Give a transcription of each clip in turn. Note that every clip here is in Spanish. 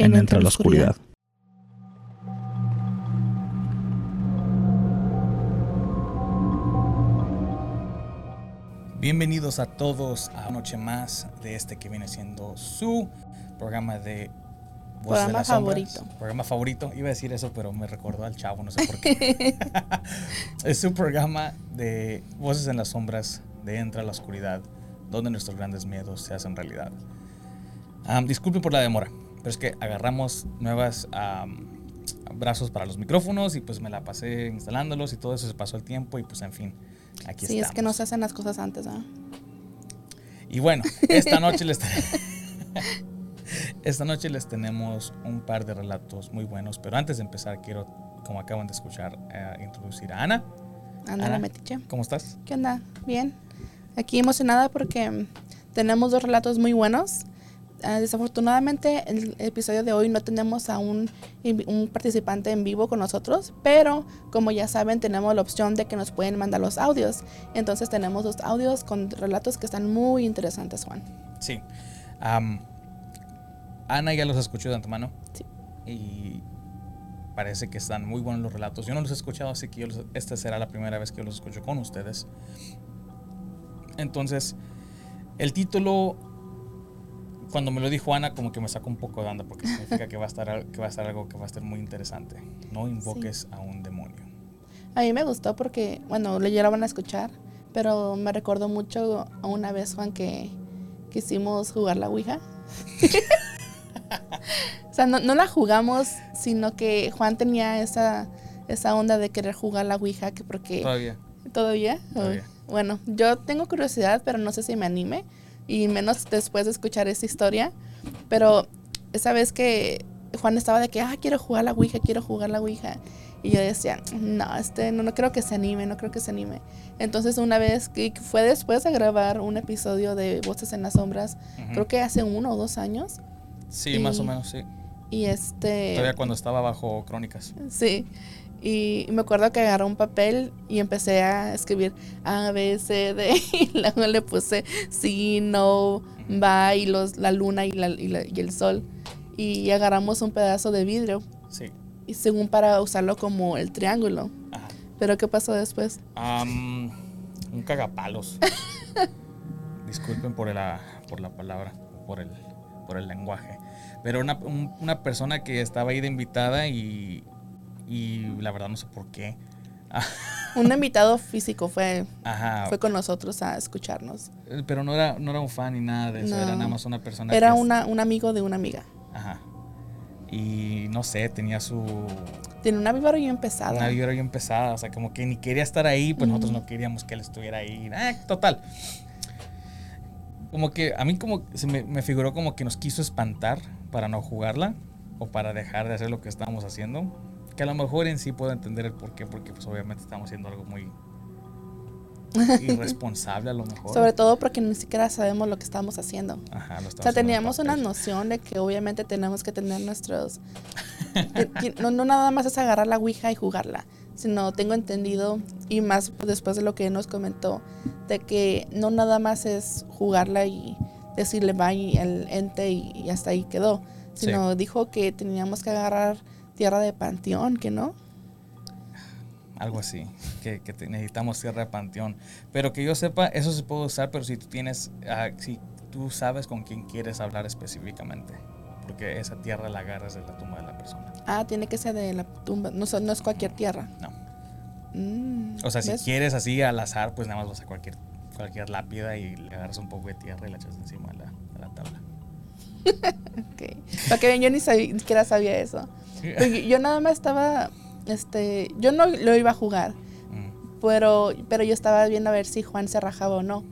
En Entre la Oscuridad. Bienvenidos a todos a una noche más de este que viene siendo su programa de Voces de Programa las Sombras. favorito. Programa favorito. Iba a decir eso, pero me recordó al chavo, no sé por qué. es su programa de Voces en las Sombras, de Entra a la Oscuridad, donde nuestros grandes miedos se hacen realidad. Am, disculpen por la demora, pero es que agarramos nuevas am, brazos para los micrófonos y pues me la pasé instalándolos y todo eso se pasó el tiempo y pues en fin, aquí Sí, estamos. es que no se hacen las cosas antes, ¿ah? Y bueno, esta noche les esta noche les tenemos un par de relatos muy buenos, pero antes de empezar quiero, como acaban de escuchar, eh, introducir a Ana. Ana. la metiche. ¿Cómo estás? ¿Qué onda? Bien. Aquí emocionada porque tenemos dos relatos muy buenos. Ah, desafortunadamente, el episodio de hoy no tenemos a un, participante en vivo con nosotros, pero como ya saben, tenemos la opción de que nos pueden mandar los audios. Entonces, tenemos dos audios con relatos que están muy interesantes, Juan. Sí. Ana ya los escuchó de antemano. Sí. Y parece que están muy buenos los relatos. Yo no los he escuchado, así que yo los- esta será la primera vez que yo los escucho con ustedes. Entonces, el título, cuando me lo dijo Ana, como que me sacó un poco de onda, porque significa que va a estar, que va a estar algo que va a estar muy interesante. No invoques a un demonio. A mí me gustó porque, bueno, ya lo van a escuchar, pero me recordó mucho a una vez, Juan, que quisimos jugar la Ouija. o sea, no, no la jugamos, sino que Juan tenía esa, esa onda de querer jugar la Ouija, que porque... Todavía. ¿Todavía? Todavía. Bueno, yo tengo curiosidad, pero no sé si me anime. Y menos después de escuchar esta historia. Pero esa vez que Juan estaba de que, ah, quiero jugar la Ouija, quiero jugar la Ouija. Y yo decía, no, este, no, no creo que se anime, no creo que se anime. Entonces una vez que fue después de grabar un episodio de Voces en las Sombras, Ujú. creo que hace uno o dos años. Sí, más o y- menos, sí. Y este... Todavía cuando estaba bajo crónicas. Sí. Y me acuerdo que agarré un papel y empecé a escribir A, B, C, D. Y luego le puse sí, no, va y los, la luna y, la- y la- y el sol. Y agarramos un pedazo de vidrio. Sí. Y según para usarlo como el triángulo. Ajá. Pero ¿qué pasó después? Am, un cagapalos. Disculpen por la, por la palabra, por el, por el lenguaje. Pero una, un- una persona que estaba ahí de invitada y, y la verdad no sé por qué. Un invitado físico fue, Ajá. fue con nosotros a escucharnos. Eh, Pero no era, no era un fan ni nada de eso, era No. nada más una persona Era que es- una, un amigo de una amiga. Ajá. Y no sé, tenía su Tiene una vibra bien pesada. una vibra bien pesada, o sea, como que ni quería estar ahí, pues nosotros no queríamos que él estuviera ahí. Ah, total. Como que a mí como se me, me figuró como que nos quiso espantar para no jugarla o para dejar de hacer lo que estábamos haciendo. Que a lo mejor en sí puedo entender el por qué, porque pues obviamente estamos haciendo algo muy irresponsable a lo mejor. Sobre todo porque ni siquiera sabemos lo que estamos haciendo. Ajá, lo O estamos sea, haciendo en teníamos una noción de que obviamente tenemos que tener nuestros... no, no nada más es agarrar la Ouija y jugarla, sino tengo entendido, y más después de lo que nos comentó, de que no nada más es jugarla y decirle bye al ente y, y hasta ahí quedó, Sí. sino dijo que teníamos que agarrar tierra de panteón, que no. Algo así, que, necesitamos tierra de panteón. Pero que yo sepa, eso se puede usar, pero si tú tienes, ah, si tú sabes con quién quieres hablar específicamente. Porque esa tierra la agarras de la tumba de la persona. Ah, tiene que ser de la tumba, no, no es cualquier tierra. No. Mm, O sea, si ¿ves? quieres así al azar, pues nada más vas a cualquier, cualquier lápida y le agarras un poco de tierra y la echas encima de la. Ok. Para que vean, yo ni, sabía- ni siquiera sabía eso. Yo nada más estaba, este, yo no lo iba a jugar, Mm. pero, pero yo estaba viendo a ver si Juan se rajaba o no.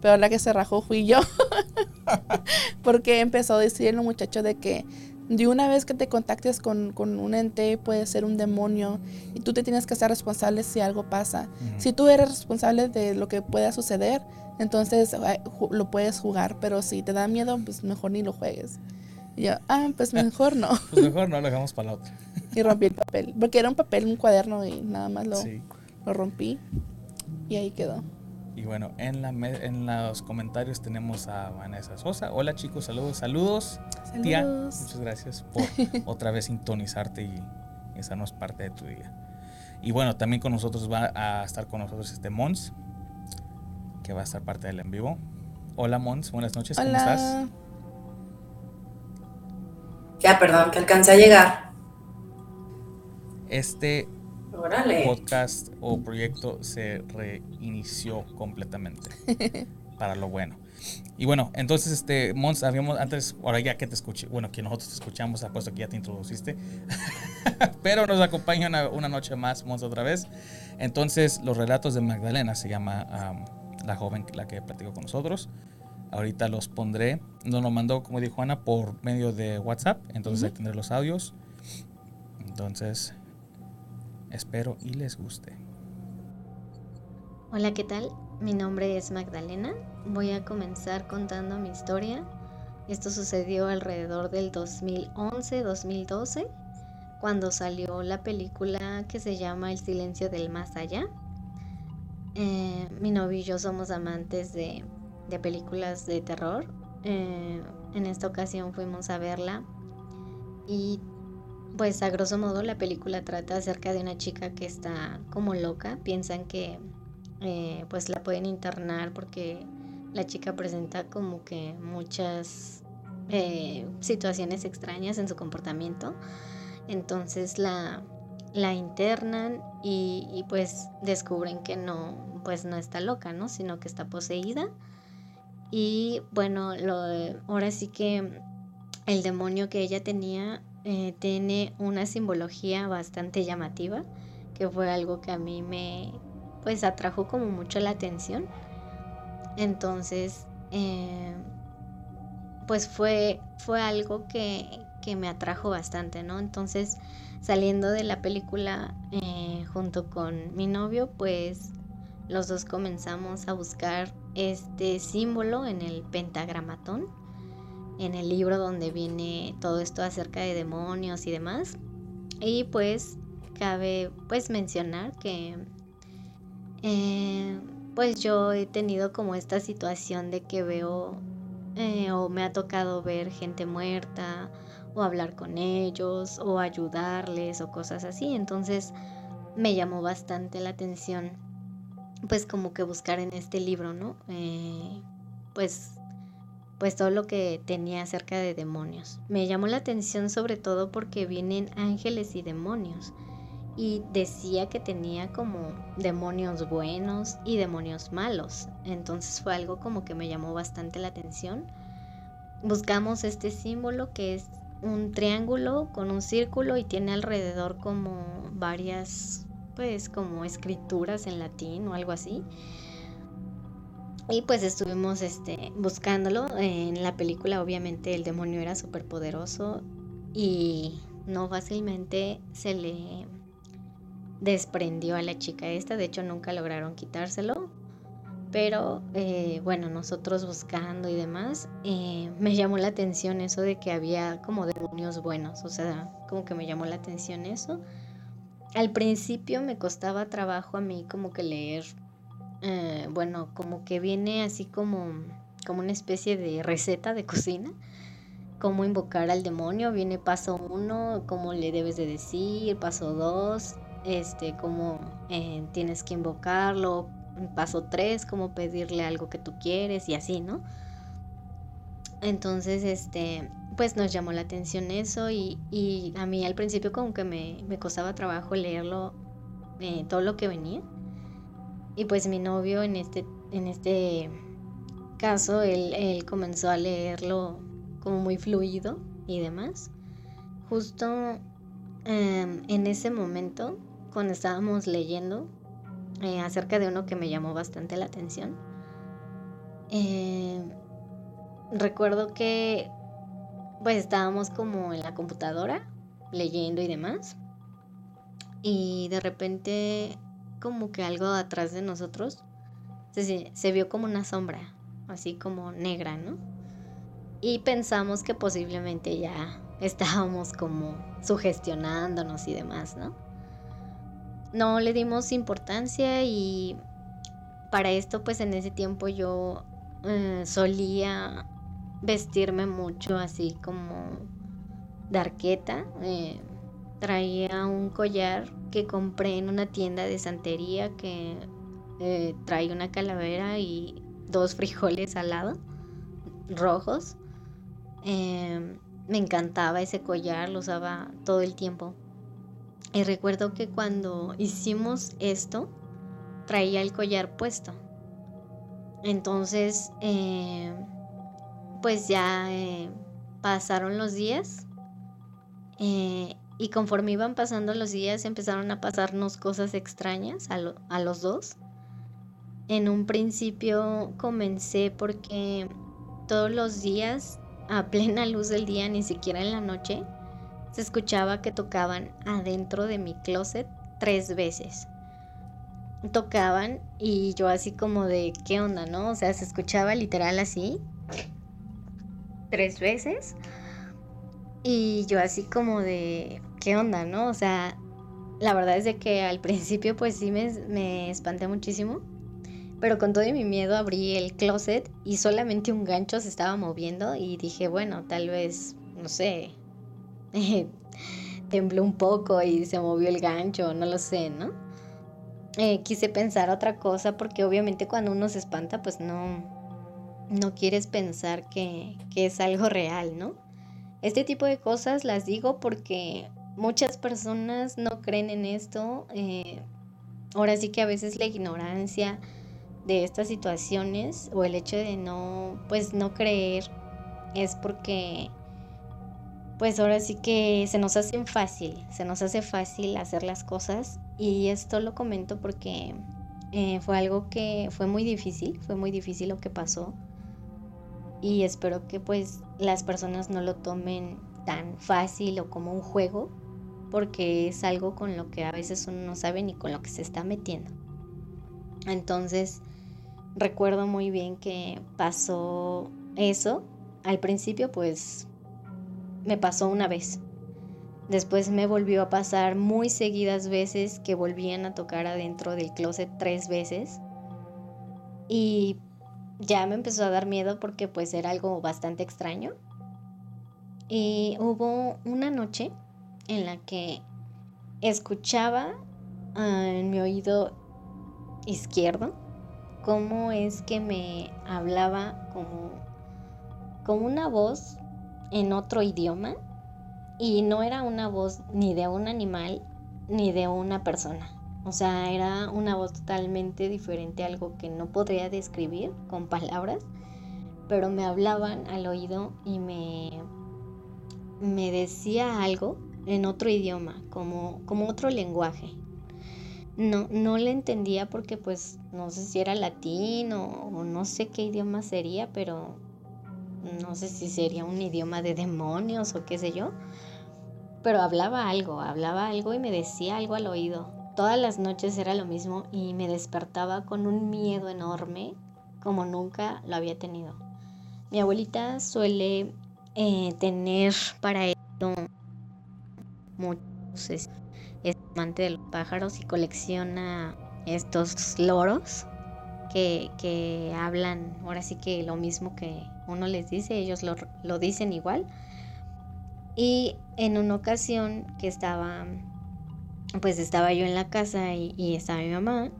Pero la que se rajó fui yo. Porque empezó a decir el muchacho de que de una vez que te contactes con, un ente puede ser un demonio y tú te tienes que ser responsable si algo pasa. Si tú eres responsable de lo que pueda suceder, entonces lo puedes jugar, pero si te da miedo, pues mejor ni lo juegues. Y yo, ah, pues mejor no. pues mejor no, lo dejamos para la otra. y rompí el papel, porque era un papel, un cuaderno y nada más lo, lo rompí y ahí quedó. Y bueno, en, la, en los comentarios tenemos a Vanessa Sosa. Hola chicos, saludos, saludos. Saludos. Tía, muchas gracias por otra vez sintonizarte y, esa no es parte de tu día. Y bueno, también con nosotros va a estar con nosotros este Mons, que va a estar parte del en vivo. Hola Mons, buenas noches, ¿cómo estás? Ya, perdón, que alcancé a llegar. Este podcast o proyecto se reinició completamente para lo bueno. Y bueno, entonces, este, Mons, habíamos antes, ahora ya que te escuché, bueno, que nosotros te escuchamos, apuesto que ya te introduciste, pero nos acompaña una, noche más, Mons, otra vez. Entonces, los relatos de Magdalena se llama la joven, la que platicó con nosotros. Ahorita los pondré, nos lo mandó, como dijo Ana, por medio de WhatsApp, entonces ahí tendré los audios. Entonces, Espero y les guste. Hola, ¿qué tal? Mi nombre es Magdalena. Voy a comenzar contando mi historia. Esto sucedió alrededor del 2011-2012, cuando salió la película que se llama El silencio del más allá. Eh, mi novio y yo somos amantes de, películas de terror. Eh, en esta ocasión fuimos a verla. Y pues a grosso modo la película trata acerca de una chica que está como loca, piensan que eh, pues la pueden internar porque la chica presenta como que muchas situaciones extrañas en su comportamiento, entonces la, la internan y, pues descubren que no, pues no está loca, ¿no? Sino que está poseída. Y bueno, lo, ahora sí que el demonio que ella tenía eh, tiene una simbología bastante llamativa, que fue algo que a mí me pues atrajo como mucho la atención. Entonces, eh, pues fue, fue algo que, me atrajo bastante, ¿no? Entonces, saliendo de la película eh, junto con mi novio, pues los dos comenzamos a buscar este símbolo en el pentagramatón en el libro donde viene todo esto acerca de demonios y demás. Y pues cabe pues mencionar que eh, pues yo he tenido como esta situación de que veo eh, o me ha tocado ver gente muerta o hablar con ellos o ayudarles o cosas así. Entonces me llamó bastante la atención pues como que buscar en este libro, ¿no? Eh, pues pues todo lo que tenía acerca de demonios. Me llamó la atención sobre todo porque vienen ángeles y demonios y decía que tenía como demonios buenos y demonios malos. Entonces fue algo como que me llamó bastante la atención. Buscamos este símbolo que es un triángulo con un círculo y tiene alrededor como varias pues como escrituras en latín o algo así. Y pues estuvimos este, buscándolo. En la película obviamente el demonio era súper poderoso y no fácilmente se le desprendió a la chica esta. De hecho nunca lograron quitárselo. Pero eh, bueno, nosotros buscando y demás, eh, me llamó la atención eso de que había como demonios buenos. O sea, como que me llamó la atención eso. Al principio me costaba trabajo a mí como que leer eh, bueno, como que viene así como, como una especie de receta de cocina. Cómo invocar al demonio. Viene paso uno, cómo le debes de decir. Paso dos, este, cómo tienes que invocarlo. Paso tres, cómo pedirle algo que tú quieres y así, ¿no? Entonces, este, pues nos llamó la atención eso y, y a mí al principio como que me, me costaba trabajo leerlo, eh, todo lo que venía. Y pues mi novio en este, en este caso, él, comenzó a leerlo como muy fluido y demás. Justo em, en ese momento, cuando estábamos leyendo eh, acerca de uno que me llamó bastante la atención, em, recuerdo que pues estábamos como en la computadora leyendo y demás. Y de repente como que algo atrás de nosotros se, se vio como una sombra, así como negra, ¿no? Y pensamos que posiblemente ya estábamos como sugestionándonos y demás, ¿no? No le dimos importancia y para esto pues en ese tiempo yo eh, solía vestirme mucho así como de arqueta. Eh, traía un collar que compré en una tienda de santería que eh, trae una calavera y dos frijoles al lado, rojos. Me encantaba ese collar, lo usaba todo el tiempo. Y recuerdo que cuando hicimos esto, traía el collar puesto. Entonces, em, pues ya eh, pasaron los días eh, y conforme iban pasando los días empezaron a pasarnos cosas extrañas a, a los dos. En un principio comencé porque todos los días, a plena luz del día, ni siquiera en la noche, se escuchaba que tocaban adentro de mi closet tres veces. Tocaban y yo así como de, ¿qué onda, no? O sea, se escuchaba literal así, tres veces. Y yo así como de, ¿qué onda, no? O sea, la verdad es de que al principio pues sí me, me espanté muchísimo. Pero con todo mi miedo abrí el closet y solamente un gancho se estaba moviendo y dije, bueno, tal vez, no sé, tembló un poco y se movió el gancho, no lo sé, ¿no? Eh, quise pensar otra cosa porque obviamente cuando uno se espanta pues no, no quieres pensar que, es algo real, ¿no? Este tipo de cosas las digo porque muchas personas no creen en esto. Eh, ahora sí que a veces la ignorancia de estas situaciones o el hecho de no, pues no creer es porque, pues ahora sí que se nos hace fácil, se nos hace fácil hacer las cosas y esto lo comento porque eh, fue algo que fue muy difícil, fue muy difícil lo que pasó y espero que pues las personas no lo tomen tan fácil o como un juego porque es algo con lo que a veces uno no sabe ni con lo que se está metiendo. Entonces recuerdo muy bien que pasó eso. Al principio pues me pasó una vez. Después me volvió a pasar muy seguidas veces que volvían a tocar adentro del closet tres veces. Y ya me empezó a dar miedo porque pues era algo bastante extraño. Y hubo una noche en la que escuchaba ah, en mi oído izquierdo cómo es que me hablaba como, una voz en otro idioma y no era una voz ni de un animal ni de una persona. O sea, era una voz totalmente diferente, algo que no podría describir con palabras, pero me hablaban al oído y me, me decía algo en otro idioma, como, como otro lenguaje. No, no le entendía porque pues no sé si era latín o no sé qué idioma sería, pero no sé si sería un idioma de demonios o qué sé yo. Pero hablaba algo, hablaba algo y me decía algo al oído Todas las noches era lo mismo y me despertaba con un miedo enorme como nunca lo había tenido. Mi abuelita suele eh, tener para esto muchos, es, amante de los pájaros y colecciona estos loros que, que, hablan ahora sí que lo mismo que uno les dice, ellos lo, lo dicen igual. Y en una ocasión que estaba pues estaba yo en la casa y, estaba mi mamá,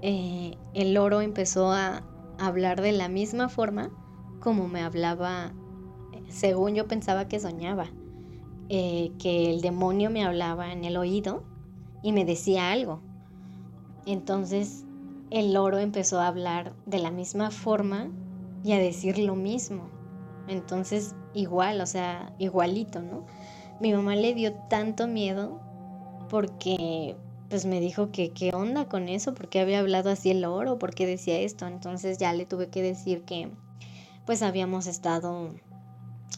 eh, el loro empezó a hablar de la misma forma como me hablaba, según yo pensaba que soñaba, eh, que el demonio me hablaba en el oído y me decía algo. Entonces el loro empezó a hablar de la misma forma y a decir lo mismo. Entonces igual, o sea, igualito, ¿no? Mi mamá le dio tanto miedo porque pues me dijo que qué onda con eso, porque había hablado así el oro, porque decía esto, entonces ya le tuve que decir que pues habíamos estado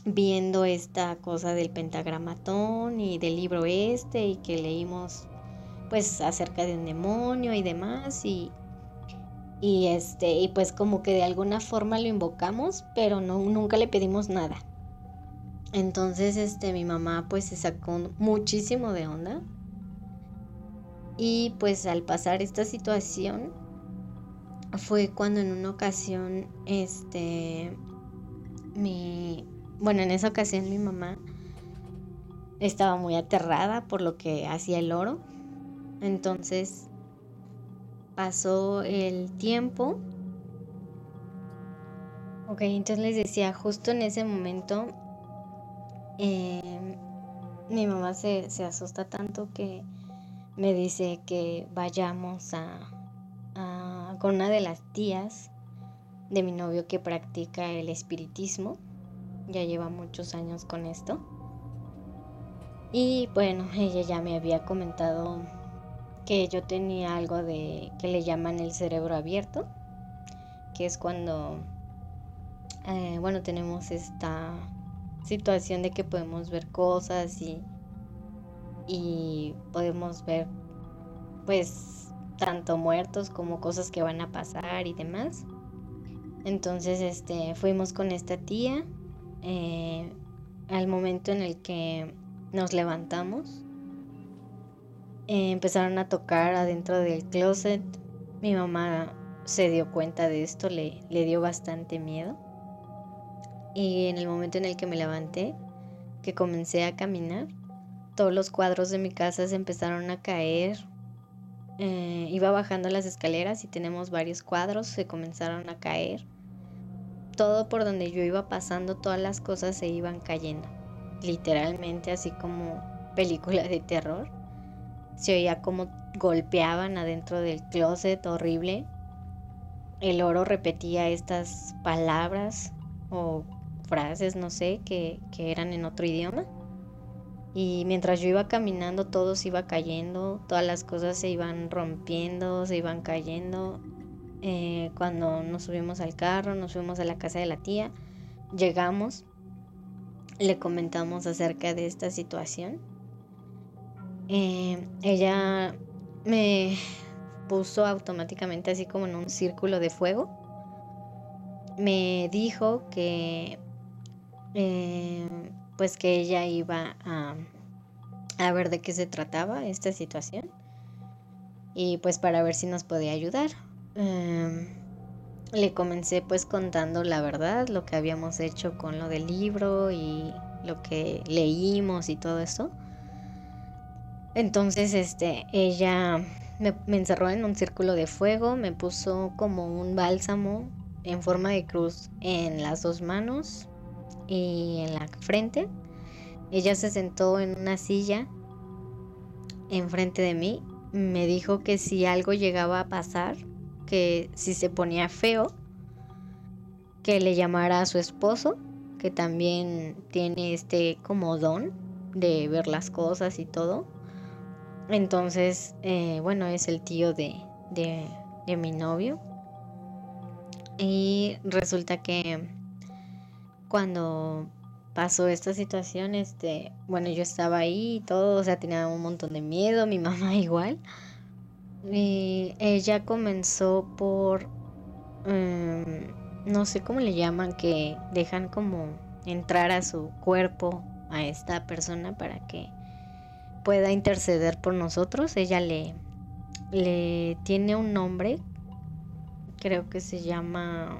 viendo esta cosa del pentagramatón y del libro este y que leímos pues acerca de un demonio y demás y y este y pues como que de alguna forma lo invocamos pero no nunca le pedimos nada. Entonces este mi mamá pues se sacó muchísimo de onda. Y pues al pasar esta situación fue cuando en una ocasión este mi bueno en esa ocasión mi mamá estaba muy aterrada por lo que hacía el oro. Entonces pasó el tiempo. Ok, entonces les decía, justo en ese momento em, mi mamá se, asusta tanto que me dice que vayamos a, con una de las tías de mi novio que practica el espiritismo. Ya lleva muchos años con esto. Y bueno, ella ya me había comentado que yo tenía algo de que le llaman el cerebro abierto, que es cuando, eh, bueno, tenemos esta situación de que podemos ver cosas y, y podemos ver, pues, tanto muertos como cosas que van a pasar y demás. Entonces, este, fuimos con esta tía. Eh, al momento en el que nos levantamos, eh, empezaron a tocar adentro del closet. Mi mamá se dio cuenta de esto, le, le dio bastante miedo. Y en el momento en el que me levanté, que comencé a caminar, todos los cuadros de mi casa se empezaron a caer. Eh, iba bajando las escaleras y tenemos varios cuadros, se comenzaron a caer. Todo por donde yo iba pasando, todas las cosas se iban cayendo. Literalmente, así como película de terror. Se oía como golpeaban adentro del closet horrible. El oro repetía estas palabras o frases, no sé, que, eran en otro idioma. Y mientras yo iba caminando, todo se iba cayendo, todas las cosas se iban rompiendo, se iban cayendo. Eh, cuando nos subimos al carro, nos fuimos a la casa de la tía, llegamos, le comentamos acerca de esta situación eh, ella me puso automáticamente así como en un círculo de fuego. Me dijo que eh, pues que ella iba a, a ver de qué se trataba esta situación y pues para ver si nos podía ayudar. Em, le comencé pues contando la verdad, lo que habíamos hecho con lo del libro y lo que leímos y todo eso. Entonces, este, ella me, encerró en un círculo de fuego, me puso como un bálsamo en forma de cruz en las dos manos y en la frente. Ella se sentó en una silla enfrente de mí. Me dijo que si algo llegaba a pasar, que si se ponía feo, que le llamara a su esposo, que también tiene este como don de ver las cosas y todo entonces, eh, bueno, es el tío de, de, mi novio. Y resulta que cuando pasó esta situación, este, bueno, yo estaba ahí y todo, o sea, tenía un montón de miedo, mi mamá igual. Y ella comenzó por, em, no sé cómo le llaman, que dejan como entrar a su cuerpo a esta persona para que pueda interceder por nosotros. Ella le, le tiene un nombre, creo que se llama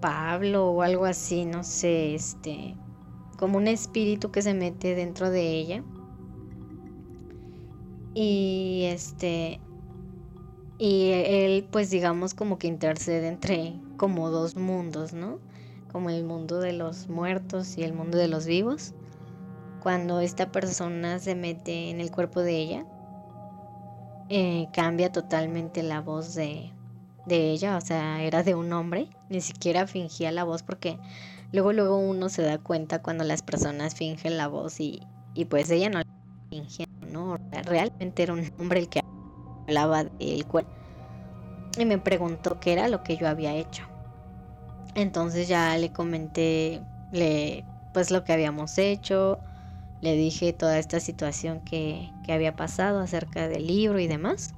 Pablo o algo así, no sé, este, como un espíritu que se mete dentro de ella. Y este, y él pues digamos como que intercede entre como dos mundos, ¿no? Como el mundo de los muertos y el mundo de los vivos cuando esta persona se mete en el cuerpo de ella, eh, cambia totalmente la voz de, ella, o sea, era de un hombre, ni siquiera fingía la voz porque luego luego uno se da cuenta cuando las personas fingen la voz y, y pues ella no fingía, ¿no? Realmente era un hombre el que hablaba del cuerpo y me preguntó qué era lo que yo había hecho. Entonces ya le comenté le, pues lo que habíamos hecho, le dije toda esta situación que, que había pasado acerca del libro y demás.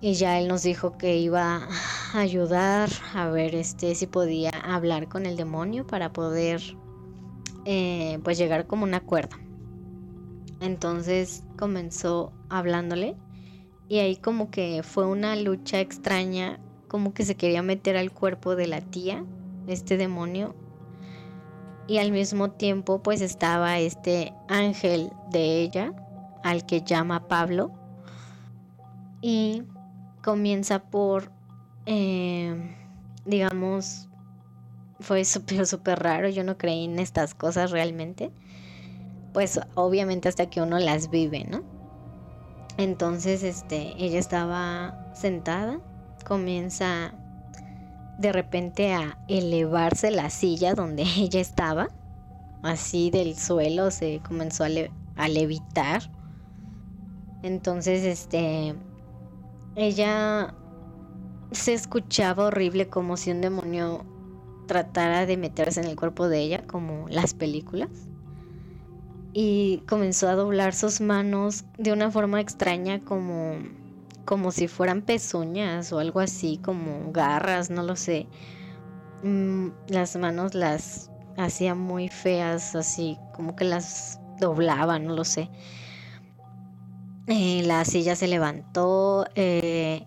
Y ya él nos dijo que iba a ayudar a ver este si podía hablar con el demonio para poder eh, pues llegar como un acuerdo. Entonces comenzó hablándole y ahí como que fue una lucha extraña, como que se quería meter al cuerpo de la tía, este demonio. Y al mismo tiempo pues estaba este ángel de ella, al que llama Pablo. Y comienza por, eh, digamos, fue súper, súper raro, yo no creí en estas cosas realmente, pues obviamente hasta que uno las vive, ¿no? Entonces, este, ella estaba sentada, comienza de repente a elevarse la silla donde ella estaba, así del suelo se comenzó a, levitar. Entonces, este, ella se escuchaba horrible como si un demonio tratara de meterse en el cuerpo de ella, como las películas. Y comenzó a doblar sus manos de una forma extraña, como, como si fueran pezuñas o algo así, como garras, no lo sé. Mm, las manos las hacía muy feas, así como que las doblaba, no lo sé. Eh, la silla se levantó eh,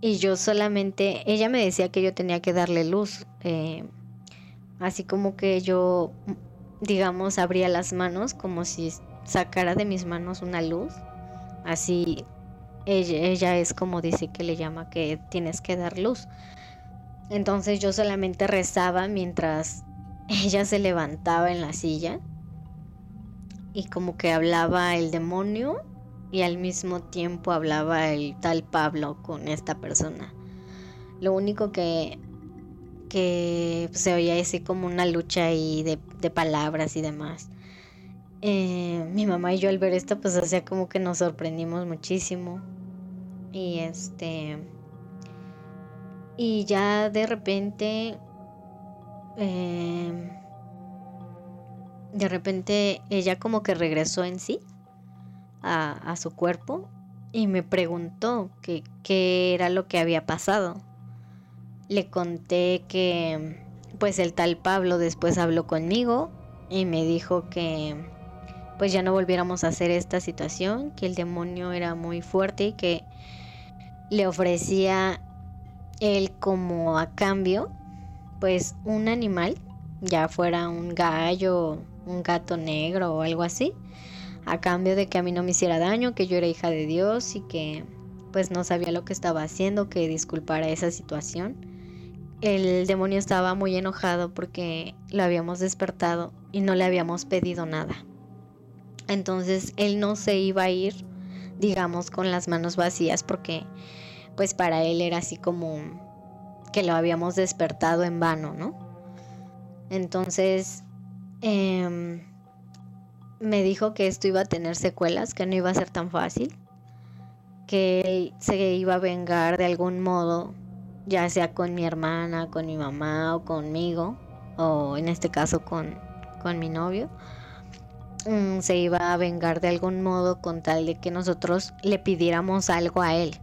y yo solamente, ella me decía que yo tenía que darle luz, eh, así como que yo, digamos, abría las manos como si sacara de mis manos una luz, así ella, es como dice que le llama que tienes que dar luz. Entonces yo solamente rezaba mientras ella se levantaba en la silla y como que hablaba el demonio y al mismo tiempo hablaba el tal Pablo con esta persona. Lo único que, que se oía así como una lucha ahí de palabras y demás. Eh, mi mamá y yo al ver esto pues hacía como que nos sorprendimos muchísimo. Y este... Y ya de repente... Eh, de repente ella como que regresó en sí a, su cuerpo y me preguntó qué era lo que había pasado. Le conté que pues el tal Pablo después habló conmigo y me dijo que pues ya no volviéramos a hacer esta situación, que el demonio era muy fuerte y que le ofrecía él como a cambio pues un animal, ya fuera un gallo, un gato negro o algo así, a cambio de que a mí no me hiciera daño, que yo era hija de Dios y que pues no sabía lo que estaba haciendo, que disculpara esa situación. El demonio estaba muy enojado porque lo habíamos despertado y no le habíamos pedido nada. Entonces él no se iba a ir, digamos, con las manos vacías porque pues para él era así como que lo habíamos despertado en vano, ¿no? Entonces, eh, me dijo que esto iba a tener secuelas, que no iba a ser tan fácil, que se iba a vengar de algún modo, ya sea con mi hermana, con mi mamá o conmigo, o en este caso con, con mi novio. Mm, se iba a vengar de algún modo con tal de que nosotros le pidiéramos algo a él.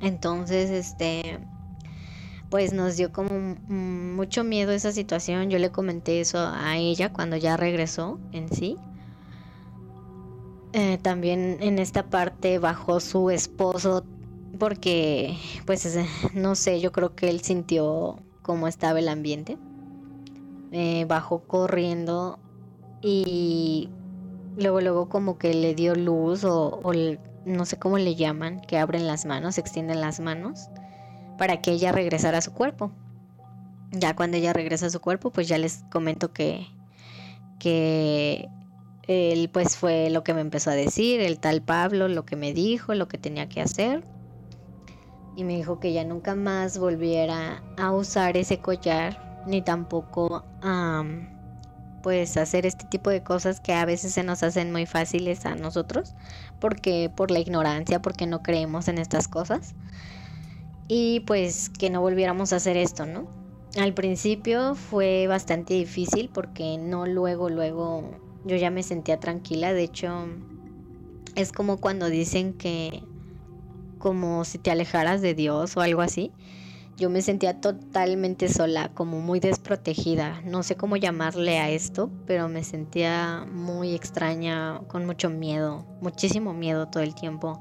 Entonces, este, pues nos dio como mucho miedo esa situación. Yo le comenté eso a ella cuando ya regresó en sí. Eh, también en esta parte bajó su esposo porque, pues, no sé, yo creo que él sintió cómo estaba el ambiente. Eh, bajó corriendo y luego, luego como que le dio luz o, o no sé cómo le llaman, que abren las manos, extienden las manos para que ella regresara a su cuerpo. Ya cuando ella regresa a su cuerpo, pues ya les comento que, que él pues fue lo que me empezó a decir, el tal Pablo, lo que me dijo, lo que tenía que hacer. Y me dijo que ya nunca más volviera a usar ese collar, ni tampoco a pues hacer este tipo de cosas que a veces se nos hacen muy fáciles a nosotros, porque por la ignorancia, porque no creemos en estas cosas. y pues que no volviéramos a hacer esto, ¿no? Al principio fue bastante difícil porque no luego, luego yo ya me sentía tranquila, de hecho es como cuando dicen que como si te alejaras de Dios o algo así. Yo me sentía totalmente sola, como muy desprotegida. No sé cómo llamarle a esto, pero me sentía muy extraña, con mucho miedo, muchísimo miedo todo el tiempo.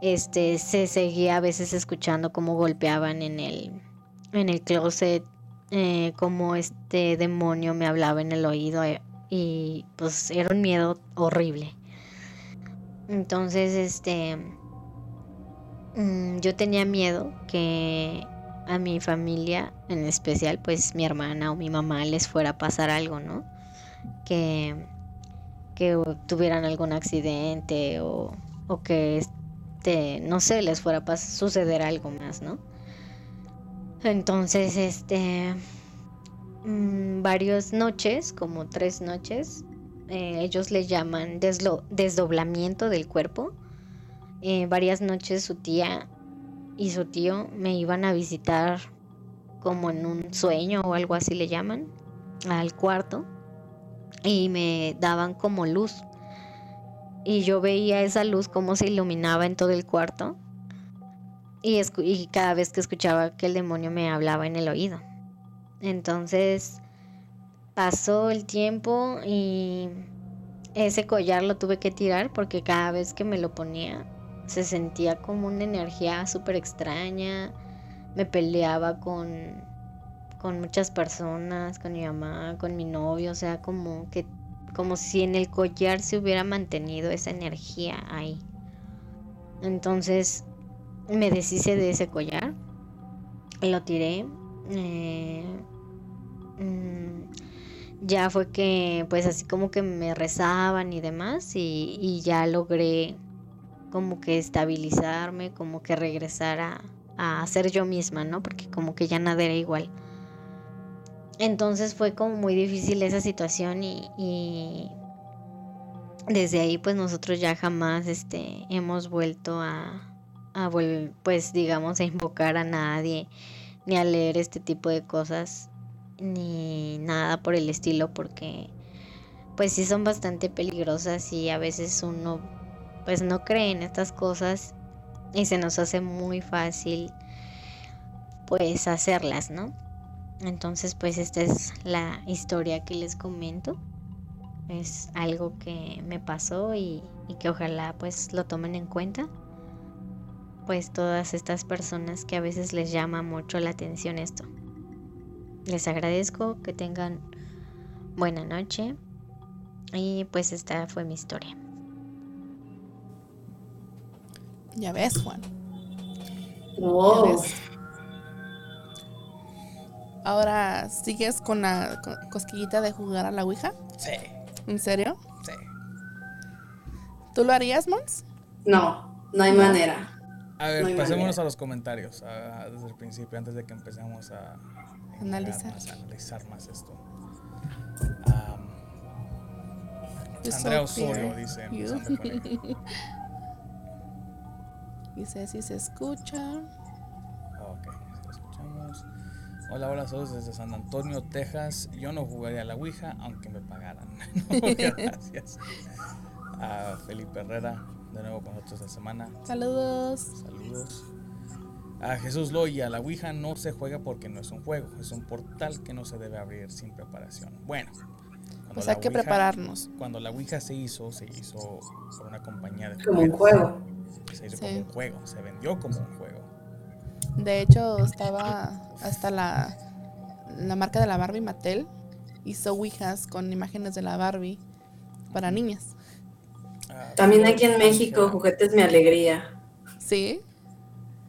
Este, se seguía a veces escuchando cómo golpeaban en el, en el closet, eh, cómo este demonio me hablaba en el oído eh, y pues era un miedo horrible. Entonces, este, mm, yo tenía miedo que a mi familia, en especial, pues mi hermana o mi mamá les fuera a pasar algo, ¿no? Que, que tuvieran algún accidente o, o que, este, no sé, les fuera a suceder algo más, ¿no? Entonces, este, mm, varias noches, como tres noches, eh, ellos le llaman desdoblamiento del cuerpo. Eh, varias noches su tía y su tío me iban a visitar como en un sueño o algo así le llaman al cuarto y me daban como luz. Y yo veía esa luz como se iluminaba en todo el cuarto y, y cada vez que escuchaba que el demonio me hablaba en el oído. Entonces pasó el tiempo y ese collar lo tuve que tirar porque cada vez que me lo ponía se sentía como una energía súper extraña. Me peleaba con, con muchas personas, con mi mamá, con mi novio, o sea, como que como si en el collar se hubiera mantenido esa energía ahí. Entonces me deshice de ese collar, lo tiré. Eh, mm, ya fue que pues así como que me rezaban y demás y, ya logré como que estabilizarme, como que regresar a, a ser yo misma, ¿no? Porque como que ya nada era igual. Entonces fue como muy difícil esa situación y, y, desde ahí pues nosotros ya jamás este, hemos vuelto a, a pues digamos a invocar a nadie ni a leer este tipo de cosas ni nada por el estilo porque pues sí son bastante peligrosas y a veces uno pues no cree en estas cosas y se nos hace muy fácil pues hacerlas, ¿no? Entonces pues esta es la historia que les comento. Es algo que me pasó y, y que ojalá pues lo tomen en cuenta. Pues todas estas personas que a veces les llama mucho la atención esto. Les agradezco que tengan buena noche y pues esta fue mi historia. Ya ves, Juan. Wow. Ahora, ¿sigues con la cosquillita de jugar a la Ouija? Sí. ¿En serio? Sí. ¿Tú lo harías, Mons? No, no hay manera. A ver, pasémonos a los comentarios desde el principio, antes de que empecemos a analizar. Más, analizar más esto. Andrea Osorio dice. dice si se escucha. Ok, escuchamos. Hola, hola, saludos desde San Antonio, Texas. Yo no jugaría a la Ouija, aunque me pagaran. gracias. A Felipe Herrera, de nuevo con nosotros esta semana. Saludos. Saludos. A Jesús Loya, la Ouija no se juega porque no es un juego, es un portal que no se debe abrir sin preparación. Bueno, pues hay que prepararnos. Cuando la Ouija se hizo, se hizo por una compañía de Como un juego. Se hizo como un juego, se vendió como un juego. De hecho, estaba hasta la, la marca de la Barbie Mattel hizo Ouijas con imágenes de la Barbie para niñas. Ah, También aquí en México, Juguetes Mi Alegría. ¿Sí?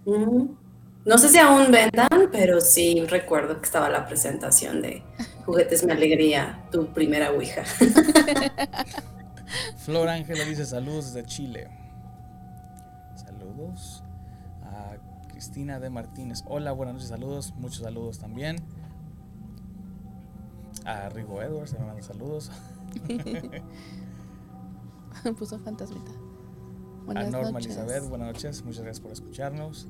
No sé si aún vendan, pero sí recuerdo que estaba la presentación de Juguetes Mi Alegría, tu primera Ouija. Flor Ángela dice saludos desde Chile. Saludos. A Cristina de Martínez. Hola, buenas noches, saludos. Muchos saludos también. A Rigo Edwards, me manda saludos. Puso fantasmita a Norma Elizabeth, buenas noches, muchas gracias por escucharnos.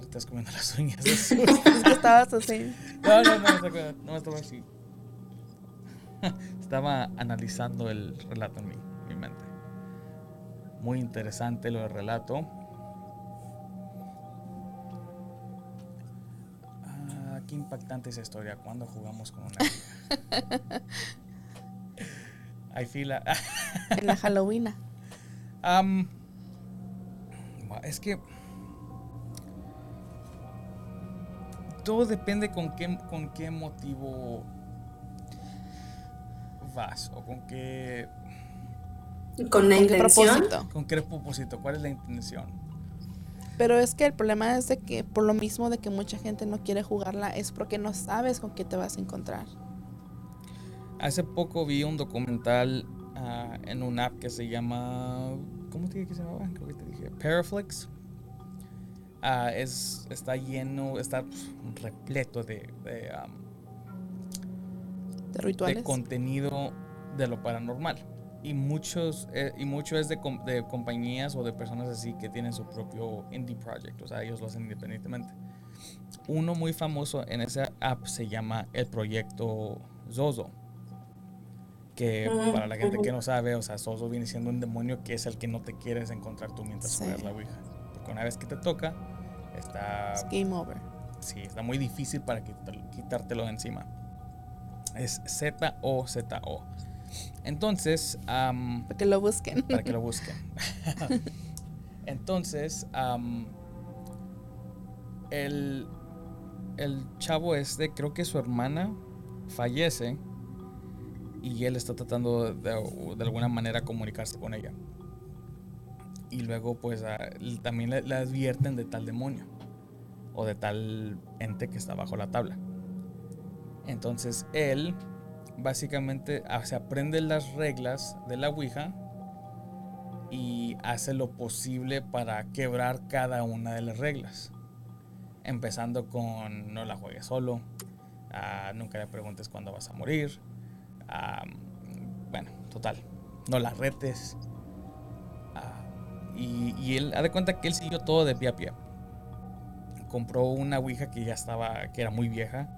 estás comiendo las uñas. es que estabas así. No, no, no, no, no estaba así. Estaba analizando el relato en mente. Muy interesante lo del relato. Ah, qué impactante esa historia. Cuando jugamos con una. Hay fila. En la Halloween. Es que todo depende con qué, con qué motivo vas o con qué, Con la ¿Con qué intención. propósito? con qué propósito, cuál es la intención. Pero es que el problema es de que por lo mismo de que mucha gente no quiere jugarla es porque no sabes con qué te vas a encontrar. Hace poco vi un documental ah, en una app que se llama. ¿Cómo te dije que se llamaba? Creo que te dije. Paraflix. Ah, es, está lleno, está pues, repleto de, de, am, De de rituales. contenido de lo paranormal. Y muchos eh, y mucho es de, com- de compañías o de personas así que tienen su propio indie project, o sea, ellos lo hacen independientemente. Uno muy famoso en esa app se llama el proyecto Zozo. Que para la gente que no sabe, o sea, Zozo viene siendo un demonio que es el que no te quieres encontrar tú mientras Sí. juegas la Ouija. Porque una vez que te toca, está Es game over. Sí, está muy difícil para quitártelo de encima. Es Z-O-Z-O. Entonces, Para que lo busquen. para que lo busquen. Entonces, el, el chavo este, creo que su hermana fallece y él está tratando de, de alguna manera comunicarse con ella. Y luego, pues, a- también le, le advierten de tal demonio o de tal ente que está bajo la tabla. Entonces, él básicamente ah, se aprende las reglas de la Ouija y hace lo posible para quebrar cada una de las reglas. Empezando con no la juegues solo, ah, nunca le preguntes cuándo vas a morir, ah, bueno, total, no la retes. y, y él, ha de cuenta que él siguió todo de pie a pie. Compró una Ouija que ya estaba, que era muy vieja.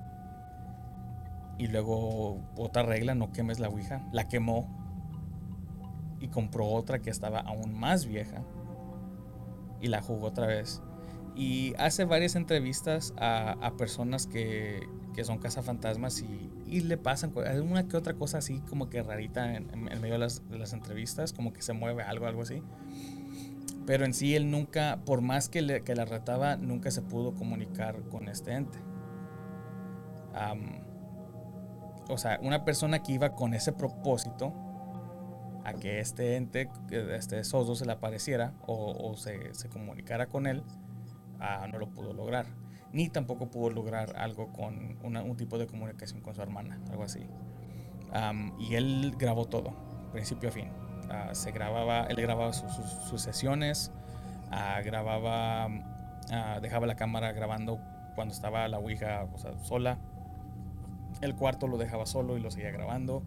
Y luego otra regla, no quemes la Ouija. La quemó y compró otra que estaba aún más vieja y la jugó otra vez. Y hace varias entrevistas a, a personas que, que son cazafantasmas y, y le pasan alguna que otra cosa así como que rarita en, en- en medio de las, de las entrevistas, como que se mueve algo, algo así. Pero en sí él nunca, por más que, le- que la retaba, nunca se pudo comunicar con este ente. Am, o sea, una persona que iba con ese propósito a que este ente, este Soso se le apareciera o, o se, se comunicara con él, ah, no lo pudo lograr. Ni tampoco pudo lograr algo con una- un tipo de comunicación con su hermana, algo así. Am, y él grabó todo, principio a fin. Ah, se grababa, él grababa sus, sus- sesiones, ah, grababa, ah, dejaba la cámara grabando cuando estaba la Ouija o sea, sola. El cuarto lo dejaba solo y lo seguía grabando.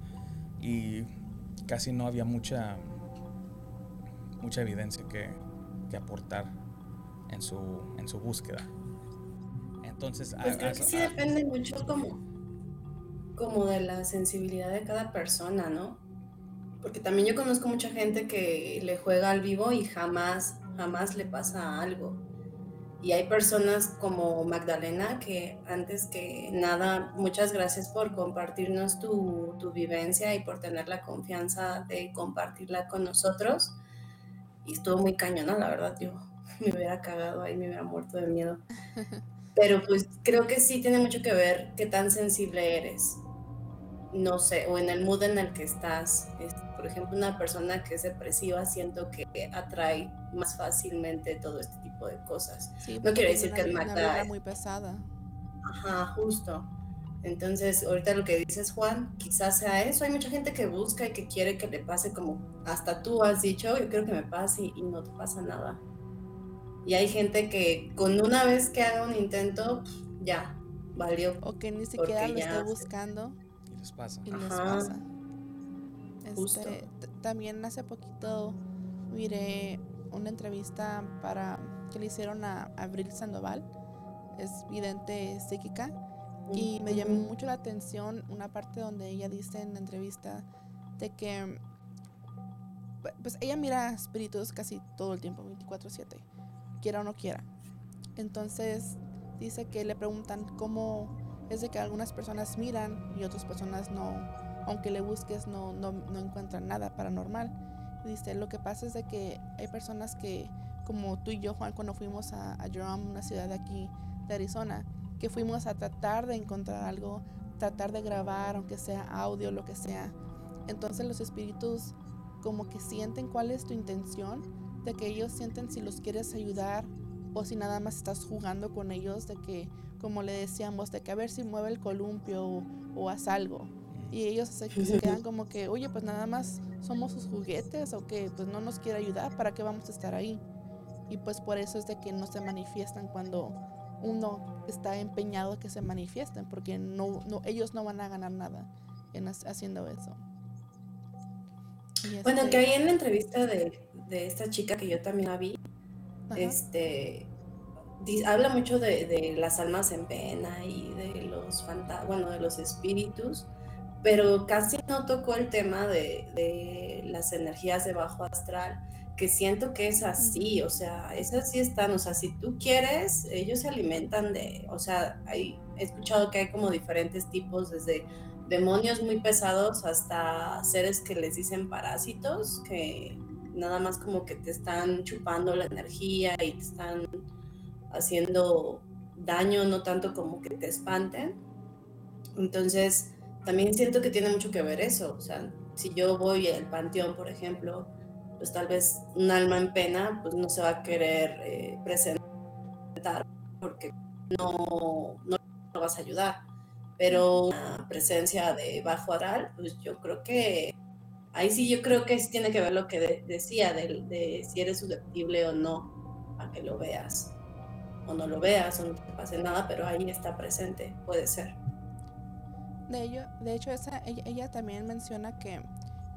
Y casi no había mucha mucha evidencia que, que aportar en su, en su búsqueda. Entonces, Pues a- creo a- que sí a- depende mucho como, como de la sensibilidad de cada persona, ¿no? Porque también yo conozco mucha gente que le juega al vivo y jamás, jamás le pasa algo. Y hay personas como Magdalena que antes que nada, muchas gracias por compartirnos tu, tu vivencia y por tener la confianza de compartirla con nosotros. Y estuvo muy cañona, la verdad, yo me hubiera cagado ahí, me hubiera muerto de miedo. Pero pues creo que sí tiene mucho que ver qué tan sensible eres. No sé, o en el mood en el que estás. Es, por ejemplo, una persona que es depresiva siento que atrae más fácilmente todo este tipo de cosas. Sí, No tiene decir que una- el una Magda vibra es- muy pesada. Ajá, justo. Entonces, ahorita lo que dices, Juan, quizás sea eso. Hay mucha gente que busca y que quiere que le pase como hasta tú has dicho, yo quiero que me pase y, y no te pasa nada. Y hay gente que con una vez que haga un intento, ya, valió. O que ni siquiera lo esté buscando les pasa. y les Ajá. pasa. Justo. Este, también hace poquito miré una entrevista para que le hicieron a Abril Sandoval es vidente psíquica. Y me llamó mucho la atención una parte donde ella dice en la entrevista de que pues ella mira espíritus casi todo el tiempo, 24/7, quiera o no quiera. Entonces dice que le preguntan cómo es de que algunas personas miran y otras personas no, aunque le busques no, no, no encuentran nada paranormal. Dice, lo que pasa es de que hay personas que, como tú y yo, Juan, cuando fuimos a, a Jerome, una ciudad de aquí de Arizona, que fuimos a tratar de encontrar algo, tratar de grabar, aunque sea audio, lo que sea. Entonces los espíritus como que sienten cuál es tu intención, de que ellos sienten si los quieres ayudar o si nada más estás jugando con ellos, de que, como le decíamos, de que a ver si mueve el columpio o, o haz algo. Y ellos se, se, quedan como que, oye, pues nada más somos sus juguetes o que pues no nos quiere ayudar, ¿para qué vamos a estar ahí? Y pues por eso es de que no se manifiestan cuando uno está empeñado que se manifiesten, porque no, no, ellos no van a ganar nada en haciendo eso. Este... Bueno, que ahí en la entrevista de, de, esta chica que yo también la vi, Ajá. este habla mucho de, de, las almas en pena y de los fantasmas, bueno, de los espíritus, pero casi no tocó el tema de, de, las energías de bajo astral, que siento que es así, o sea, esas sí están, o sea, si tú quieres, ellos se alimentan de, o sea, hay, he escuchado que hay como diferentes tipos, desde demonios muy pesados hasta seres que les dicen parásitos, que nada más como que te están chupando la energía y te están haciendo daño, no tanto como que te espanten. Entonces, también siento que tiene mucho que ver eso. O sea, si yo voy al panteón, por ejemplo, pues tal vez un alma en pena, pues no se va a querer eh, presentar porque no, no lo vas a ayudar pero una presencia de bajo aral, pues yo creo que ahí sí yo creo que sí tiene que ver lo que de, decía, de, de, si eres susceptible o no a que lo veas, o no lo veas, o no te pase nada, pero ahí está presente, puede ser. De, ello, de hecho, esa, ella, ella también menciona que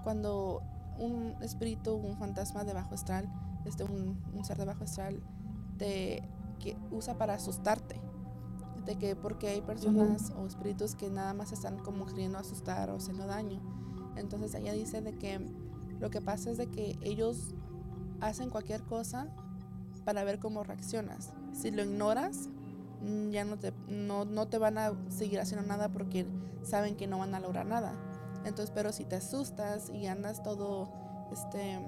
cuando un espíritu, un fantasma de bajo astral, este, un, un ser de bajo astral, te que usa para asustarte de que porque hay personas uh -huh. o espíritus que nada más están como queriendo asustar o haciendo daño. Entonces ella dice de que lo que pasa es de que ellos hacen cualquier cosa para ver cómo reaccionas. Si lo ignoras, mm, ya no te, no, no te van a seguir haciendo nada porque saben que no van a lograr nada. Entonces, pero si te asustas y andas todo, este,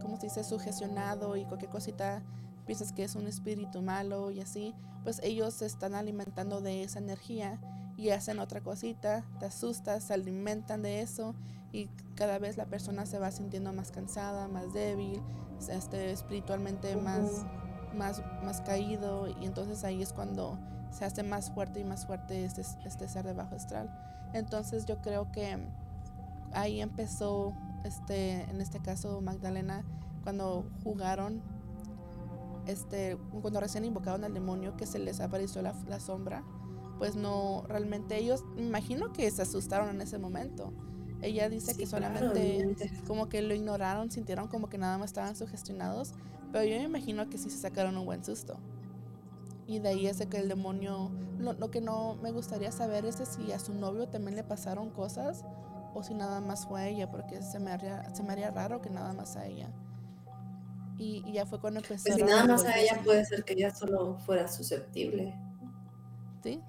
¿cómo se dice? Sugestionado y cualquier cosita piensas que es un espíritu malo y así, pues ellos se están alimentando de esa energía y hacen otra cosita, te asustas, se alimentan de eso y cada vez la persona se va sintiendo más cansada, más débil, este, espiritualmente uh -huh. más, más, más caído y entonces ahí es cuando se hace más fuerte y más fuerte este, este ser de bajo astral. Entonces yo creo que ahí empezó, este, en este caso Magdalena, cuando jugaron este, cuando recién invocaron al demonio que se les apareció la, la, sombra, pues no, realmente ellos, me imagino que se asustaron en ese momento. Ella dice sí, que solamente claro, como que lo ignoraron, sintieron como que nada más estaban sugestionados, pero yo me imagino que sí se sacaron un buen susto. Y de ahí es de que el demonio, lo, lo que no me gustaría saber es si a su novio también le pasaron cosas o si nada más fue a ella, porque se me haría, se me haría raro que nada más a ella. Y, y, ya fue cuando empezó. Pues si nada más a ella puede ser que ella solo fuera susceptible. Sí,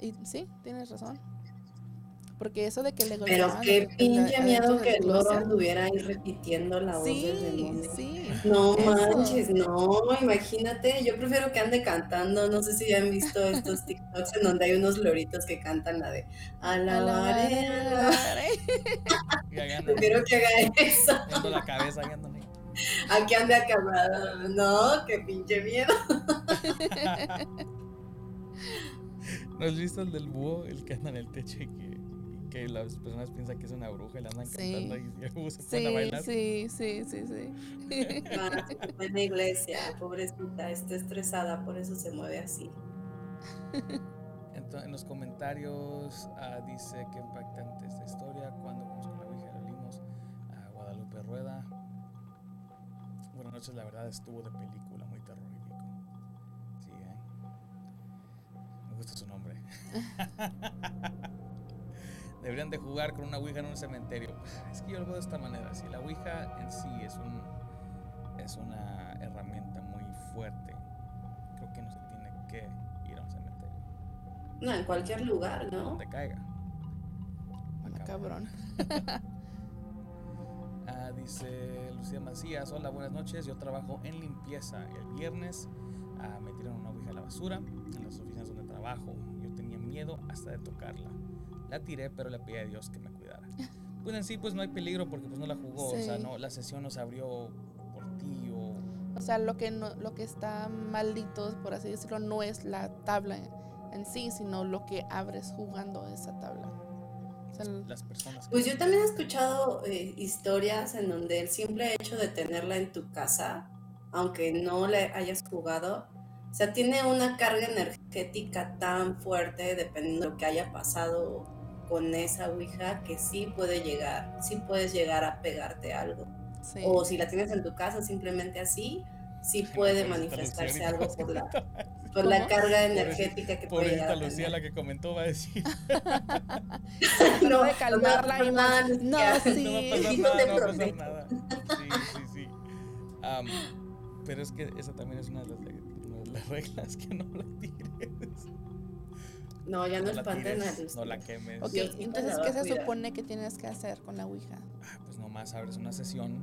y, sí, tienes razón. Porque eso de que le Pero qué pinche miedo que el loro anduviera ahí repitiendo la voz sí, del demonio. Sí, no eso. manches, no, imagínate, yo prefiero que ande cantando, no sé si han visto estos TikToks en donde hay unos loritos que cantan la de alabaré, alabaré. prefiero que haga eso. la cabeza, Aquí ande acabado. No, qué pinche miedo. ¿No has visto el del búho? El que anda en el techo y que, que las personas piensan que es una bruja y le andan sí. cantando y se sí, a bailar. Sí, sí, sí, sí. Ah, en la iglesia, pobrecita, está estresada, por eso se mueve así. Entonces, en los comentarios uh, dice que impactante esta historia. Cuando conozco la Ouija, leímos a Guadalupe Rueda. Buenas noches, la verdad estuvo de película, muy terrorífico. Sí, ¿eh? Me gusta su nombre. Deberían de jugar con una Ouija en un cementerio. Es que yo lo veo de esta manera. Si la Ouija en sí es un es una herramienta muy fuerte, creo que no se tiene que ir a un cementerio. No, en cualquier lugar, ¿no? Donde caiga. Bueno, cabrón. Ah, dice Lucía Macías, hola, buenas noches. Yo trabajo en limpieza. El viernes ah, me tiraron una ouija a la basura en las oficinas donde trabajo. Yo tenía miedo hasta de tocarla. La tiré, pero le pedí a Dios que me cuidara. Pues en sí, pues no hay peligro porque pues no la jugó. O sea, no, la sesión no se abrió por ti o... O sea, lo que no, lo que está maldito, por así decirlo, no es la tabla en sí, sino lo que abres jugando esa tabla. O sea, el- Las personas que... Pues yo también he escuchado eh, historias en donde el simple hecho de tenerla en tu casa, aunque no le hayas jugado, o sea, tiene una carga energética tan fuerte, dependiendo de lo que haya pasado con esa Ouija, que sí puede llegar, sí puedes llegar a pegarte algo. sí. O si la tienes en tu casa simplemente así, sí puede manifestarse algo por la, por la carga energética que puede llegar a Lucía, la que comentó, va a decir... De calmarla nada, no- ni no, siquiera. sí. no va a pasar No nada, te no va a pasar prometo. nada. Sí, sí, sí. Am, pero es que esa también es una de las, una de las reglas, que no la tires. No, ya no, la espanten a tires, Lucía. no la quemes. Ok, entonces, la ¿qué a se cuidar. supone que tienes que hacer con la Ouija? Ah, pues nomás abres una sesión,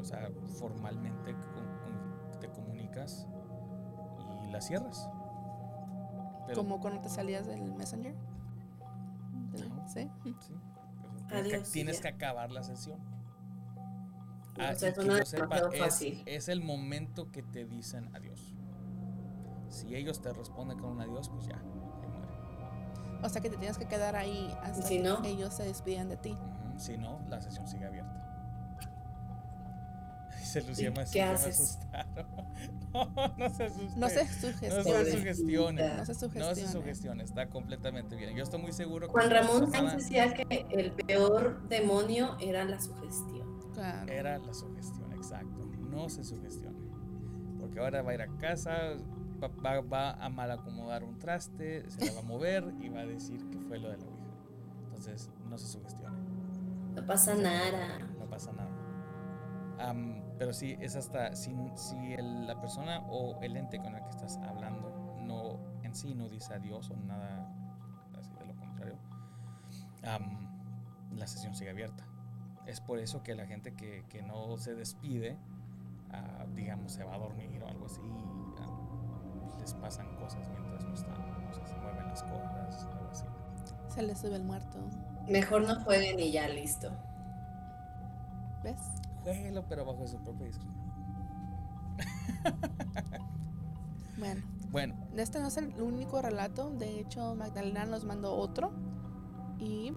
o sea, formalmente con- con- te comunicas y la cierras. Pero- Como cuando te salías del Messenger. Del-. ¿Sí? Sí, pero tienes, Adiós, que, tienes ya. que acabar la sesión. No, Ah, o sea, y que yo sepa, es, el momento que te dicen adiós. Si ellos te responden con un adiós, pues ya. O sea que te tienes que quedar ahí hasta si que no? ellos se despiden de ti. Ujú, Si no, la sesión sigue abierta. Dice Lucía ¿Y Macías, qué me haces? asustaron. No, no se asuste. No se No se sugestiona. sugestione. No se No se sugestione. sugestione, está completamente bien. Yo estoy muy seguro que Juan Ramón Sainz decía que el peor demonio era la sugestión. Claro. era la sugestión, exacto. No se sugestione. Porque ahora va a ir a casa, va, va- a mal acomodar un traste, se la va a mover y va a decir que fue lo de la Ouija. Entonces, no se sugestione. No pasa nada. no pasa nada. Am, pero sí, es hasta si, si el- la persona o el ente con el que estás hablando no en sí no dice adiós o nada así de lo contrario, am, la sesión sigue abierta. Es por eso que la gente que, que no se despide, ah, digamos, se va a dormir o algo así, les pasan cosas mientras no están, o sea, se mueven las cosas, algo así. Se le sube el muerto. Mejor no jueguen y ya listo. ¿Ves? Jueguelo, pero bajo su propia discreción. Bueno, Bueno, este no es el único relato. De hecho, Magdalena nos mandó otro. Y.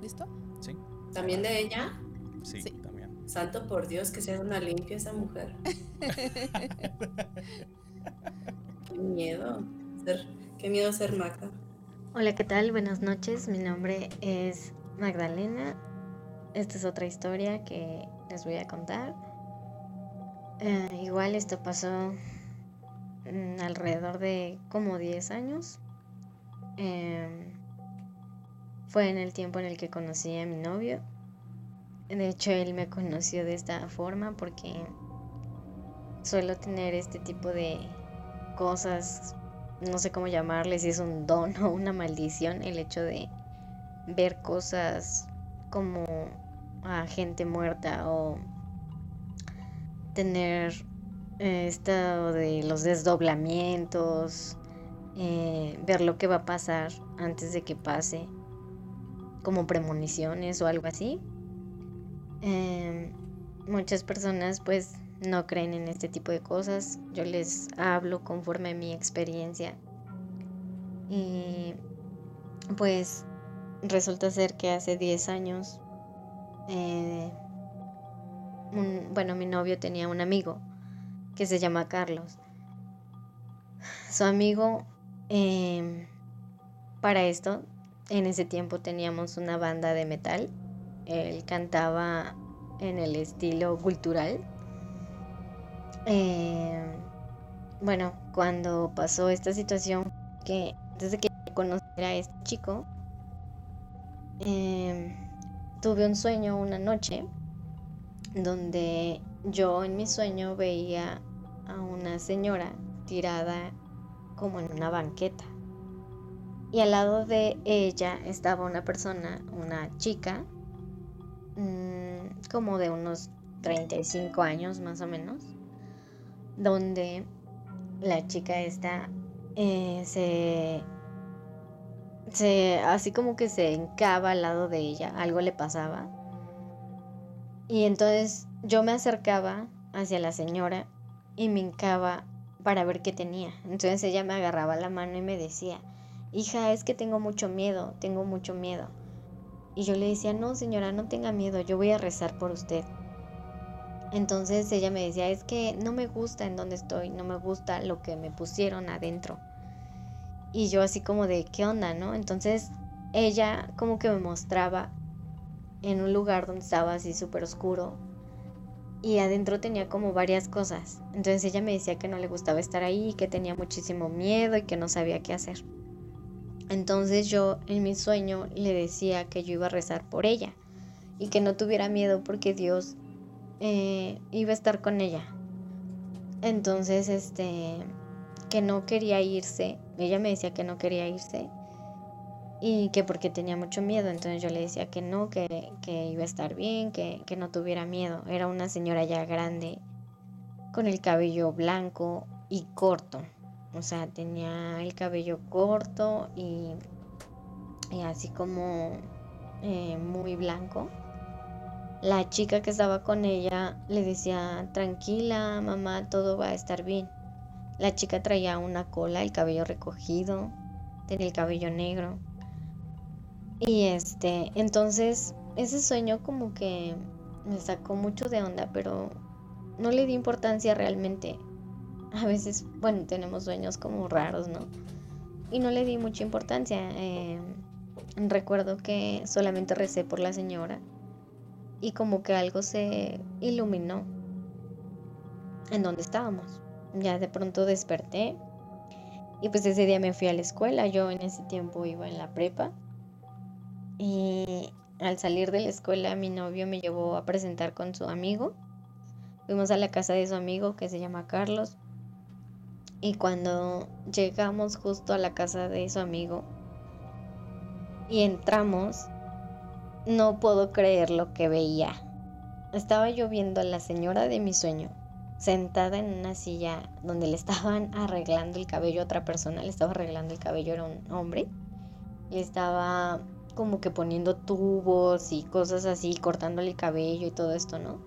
¿Listo? sí, También de ella, sí, Sí. también. santo por Dios, que sea una limpia esa mujer. qué miedo. Qué miedo ser Magda. Hola, ¿qué tal? Buenas noches. Mi nombre es Magdalena. Esta es otra historia que les voy a contar. Eh, igual esto pasó mm, alrededor de como 10 años. Em, fue en el tiempo en el que conocí a mi novio. De hecho, él me conoció de esta forma porque suelo tener este tipo de cosas no sé cómo llamarle, si es un don o una maldición, el hecho de ver cosas como a gente muerta o tener eh, esto de los desdoblamientos, eh, ver lo que va a pasar antes de que pase, como premoniciones o algo así. Eh, muchas personas pues no creen en este tipo de cosas. Yo les hablo conforme a mi experiencia. Y pues resulta ser que hace 10 años, eh, un- bueno, mi novio tenía un amigo que se llama Carlos. Su amigo, eh, para esto, en ese tiempo teníamos una banda de metal. Él cantaba en el estilo cultural. Eh, bueno, cuando pasó esta situación que antes de que conociera a este chico, em, tuve un sueño una noche donde yo en mi sueño veía a una señora tirada como en una banqueta. Y al lado de ella estaba una persona, una chica, mm, como de unos 35 años más o menos, donde la chica esta eh, se, se, así como que se encaba al lado de ella, algo le pasaba. Y entonces yo me acercaba hacia la señora y me hincaba para ver qué tenía. Entonces ella me agarraba la mano y me decía, hija, es que tengo mucho miedo, tengo mucho miedo. Y yo le decía, no señora, no tenga miedo, yo voy a rezar por usted. Entonces ella me decía, es que no me gusta en donde estoy, no me gusta lo que me pusieron adentro. Y yo así como de, ¿qué onda, no? Entonces ella como que me mostraba en un lugar donde estaba así súper oscuro y adentro tenía como varias cosas. Entonces ella me decía que no le gustaba estar ahí, que tenía muchísimo miedo y que no sabía qué hacer. Entonces yo en mi sueño le decía que yo iba a rezar por ella y que no tuviera miedo porque Dios eh, iba a estar con ella. Entonces, este, que no quería irse. Ella me decía que no quería irse y que porque tenía mucho miedo. Entonces yo le decía que no, que, iba a estar bien, que, que no tuviera miedo. Era una señora ya grande, con el cabello blanco y corto. O sea, tenía el cabello corto y, y así como eh, muy blanco. La chica que estaba con ella le decía, tranquila, mamá, todo va a estar bien. La chica traía una cola, el cabello recogido, tenía el cabello negro. Y este, entonces ese sueño como que me sacó mucho de onda, pero no le di importancia realmente. A veces, bueno, tenemos sueños como raros, ¿no? Y no le di mucha importancia. Eh, recuerdo que solamente recé por la señora y como que algo se iluminó en donde estábamos. Ya de pronto desperté y pues ese día me fui a la escuela. Yo en ese tiempo iba en la prepa y al salir de la escuela mi novio me llevó a presentar con su amigo. Fuimos a la casa de su amigo que se llama Carlos. Y cuando llegamos justo a la casa de su amigo y entramos, no puedo creer lo que veía. Estaba yo viendo a la señora de mi sueño, sentada en una silla donde le estaban arreglando el cabello a otra persona, le estaba arreglando el cabello, era un hombre, y estaba como que poniendo tubos y cosas así, cortándole el cabello y todo esto, ¿no?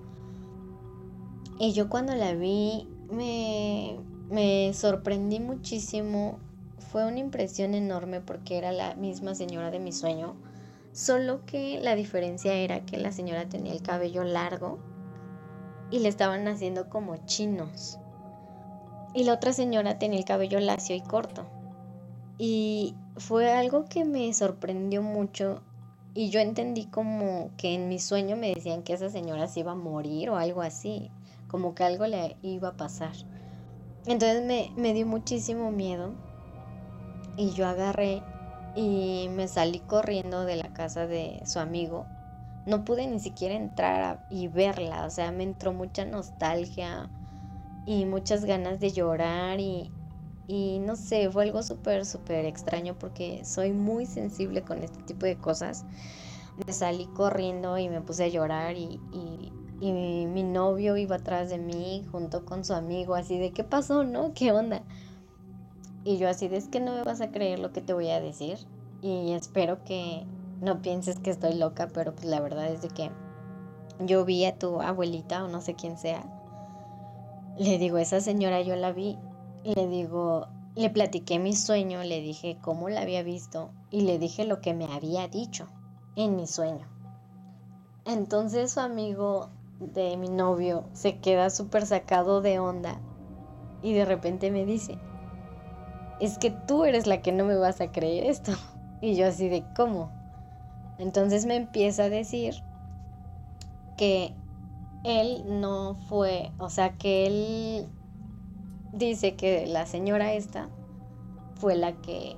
Y yo cuando la vi me, me sorprendí muchísimo, fue una impresión enorme porque era la misma señora de mi sueño Solo que la diferencia era que la señora tenía el cabello largo y le estaban haciendo como chinos. Y la otra señora tenía el cabello lacio y corto. Y fue algo que me sorprendió mucho y yo entendí como que en mi sueño me decían que esa señora se iba a morir o algo así, como que algo le iba a pasar. Entonces me, me dio muchísimo miedo y yo agarré y me salí corriendo de la casa de su amigo. No pude ni siquiera entrar y verla, o sea, me entró mucha nostalgia y muchas ganas de llorar y, y no sé, fue algo súper, súper extraño porque soy muy sensible con este tipo de cosas. Me salí corriendo y me puse a llorar y, y, y mi novio iba atrás de mí junto con su amigo, así de, ¿qué pasó, no? ¿Qué onda? Y yo así es que no me vas a creer lo que te voy a decir. Y espero que no pienses que estoy loca, pero pues la verdad es de que yo vi a tu abuelita o no sé quién sea. Le digo, esa señora yo la vi. Le digo, le platiqué mi sueño, le dije cómo la había visto y le dije lo que me había dicho en mi sueño. Entonces su amigo de mi novio se queda súper sacado de onda y de repente me dice, es que tú eres la que no me vas a creer esto. Y yo así de, ¿cómo? Entonces me empieza a decir que él no fue, o sea, que él dice que la señora esta fue la que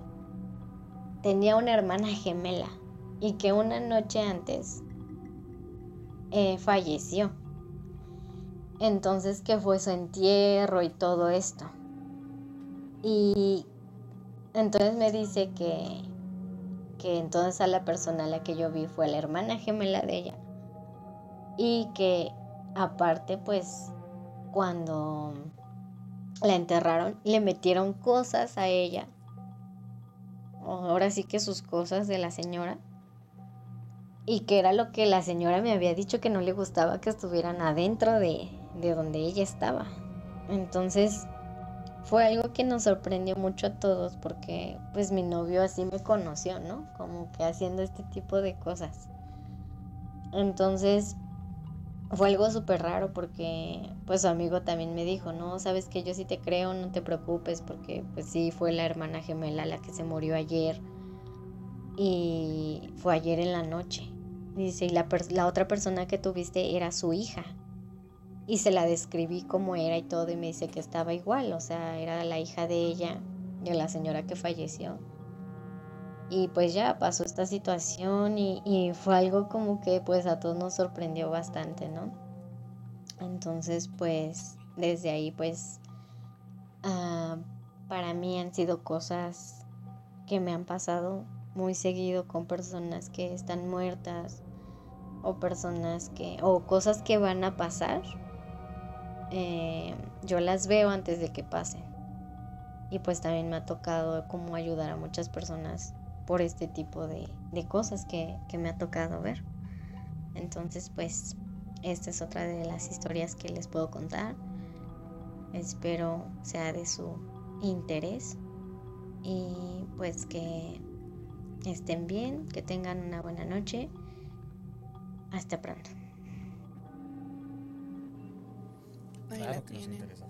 tenía una hermana gemela y que una noche antes eh, falleció. Entonces que fue su entierro y todo esto. Y entonces me dice que, que entonces a la persona a la que yo vi fue la hermana gemela de ella. Y que aparte pues cuando la enterraron le metieron cosas a ella. Ahora sí que sus cosas de la señora. Y que era lo que la señora me había dicho que no le gustaba que estuvieran adentro de, de donde ella estaba. Entonces fue algo que nos sorprendió mucho a todos porque pues mi novio así me conoció, ¿no? Como que haciendo este tipo de cosas. Entonces fue algo súper raro porque pues su amigo también me dijo, no, sabes que yo sí te creo, no te preocupes porque pues sí fue la hermana gemela la que se murió ayer y fue ayer en la noche. Dice, y la, la otra persona que tuviste era su hija y se la describí como era y todo y me dice que estaba igual, o sea, era la hija de ella, de la señora que falleció. Y pues ya pasó esta situación y, fue algo como que pues a todos nos sorprendió bastante, ¿no? Entonces pues desde ahí pues ah, para mí han sido cosas que me han pasado muy seguido con personas que están muertas o personas que o cosas que van a pasar eh, yo las veo antes de que pasen. Y pues también me ha tocado como ayudar a muchas personas por este tipo de, cosas que, que, me ha tocado ver. Entonces pues esta es otra de las historias que les puedo contar. Espero sea de su interés y pues que estén bien, que tengan una buena noche. Hasta pronto.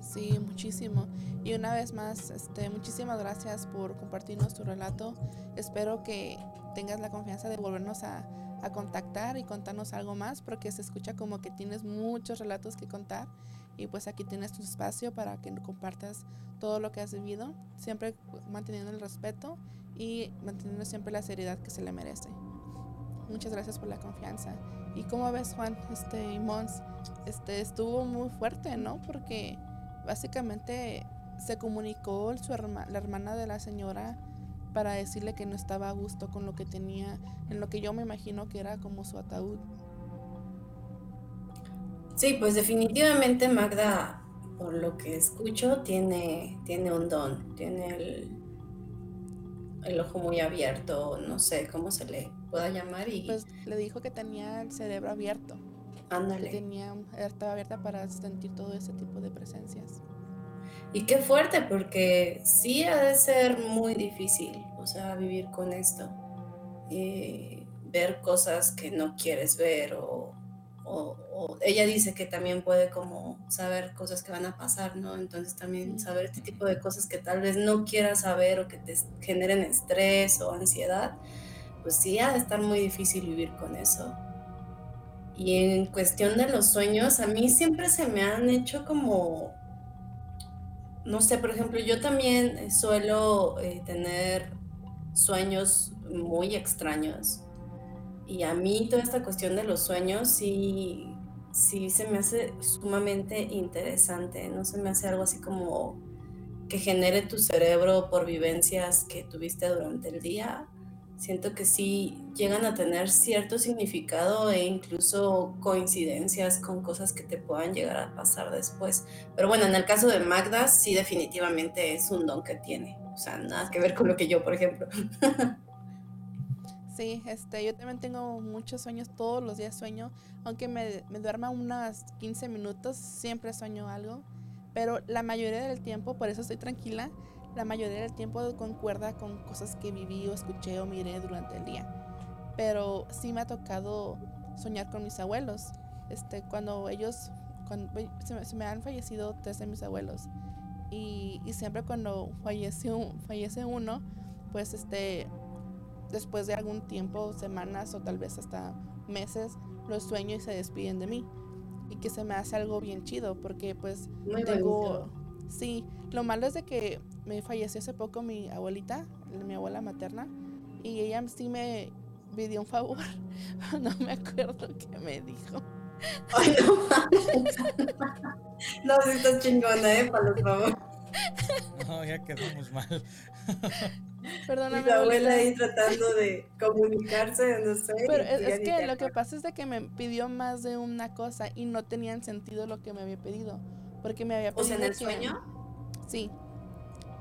Sí, muchísimo. Y una vez más, este, muchísimas gracias por compartirnos tu relato. Espero que tengas la confianza de volvernos a, a contactar y contarnos algo más, porque se escucha como que tienes muchos relatos que contar. Y pues aquí tienes tu espacio para que compartas todo lo que has vivido, siempre manteniendo el respeto y manteniendo siempre la seriedad que se le merece. Muchas gracias por la confianza. ¿Y cómo ves, Juan? Este, Mons, este, estuvo muy fuerte, ¿no? Porque básicamente se comunicó su la hermana de la señora para decirle que no estaba a gusto con lo que tenía, en lo que yo me imagino que era como su ataúd. Sí, pues definitivamente Magda, por lo que escucho, tiene, tiene un don, tiene el, el ojo muy abierto, no sé cómo se le pueda llamar. Y... Pues le dijo que tenía el cerebro abierto. Ándale. Que tenía, estaba abierta para sentir todo ese tipo de presencias. Y qué fuerte, porque sí ha de ser muy difícil, o sea, vivir con esto. Eh, ver cosas que no quieres ver o o, ella dice que también puede como saber cosas que van a pasar, ¿no? Entonces también saber este tipo de cosas que tal vez no quieras saber o que te generen estrés o ansiedad, pues sí ha de estar muy difícil vivir con eso. Y en cuestión de los sueños, a mí siempre se me han hecho como, no sé, por ejemplo, yo también suelo eh, tener sueños muy extraños y a mí toda esta cuestión de los sueños sí, sí se me hace sumamente interesante, no se me hace algo así como que genere tu cerebro por vivencias que tuviste durante el día. Siento que sí llegan a tener cierto significado e incluso coincidencias con cosas que te puedan llegar a pasar después. Pero bueno, en el caso de Magda, sí definitivamente es un don que tiene. O sea, nada que ver con lo que yo, por ejemplo. Sí, este, yo también tengo muchos sueños, todos los días sueño, aunque me, me duerma unas 15 minutos, siempre sueño algo, pero la mayoría del tiempo, por eso estoy tranquila, la mayoría del tiempo concuerda con cosas que viví o escuché o miré durante el día. Pero sí me ha tocado soñar con mis abuelos. Este, cuando ellos, cuando, se, me, han fallecido tres de mis abuelos. Y, y siempre cuando fallece, fallece uno, pues este, después de algún tiempo, semanas o tal vez hasta meses, los sueño y se despiden de mí. Y que se me hace algo bien chido porque pues tengo, Sí, lo malo es de que me falleció hace poco mi abuelita, mi abuela materna, y ella sí me pidió un favor. No me acuerdo qué me dijo. Ay, no No, si estás chingona, eh, para los favor. No, ya quedamos mal. Perdóname. Mi abuela ahí tratando de comunicarse, no sé. Pero es, es que lo que pasa es de que me pidió más de una cosa y no tenían sentido lo que me había pedido. Porque me había pedido. ¿O sea, en el que- sueño? Sí.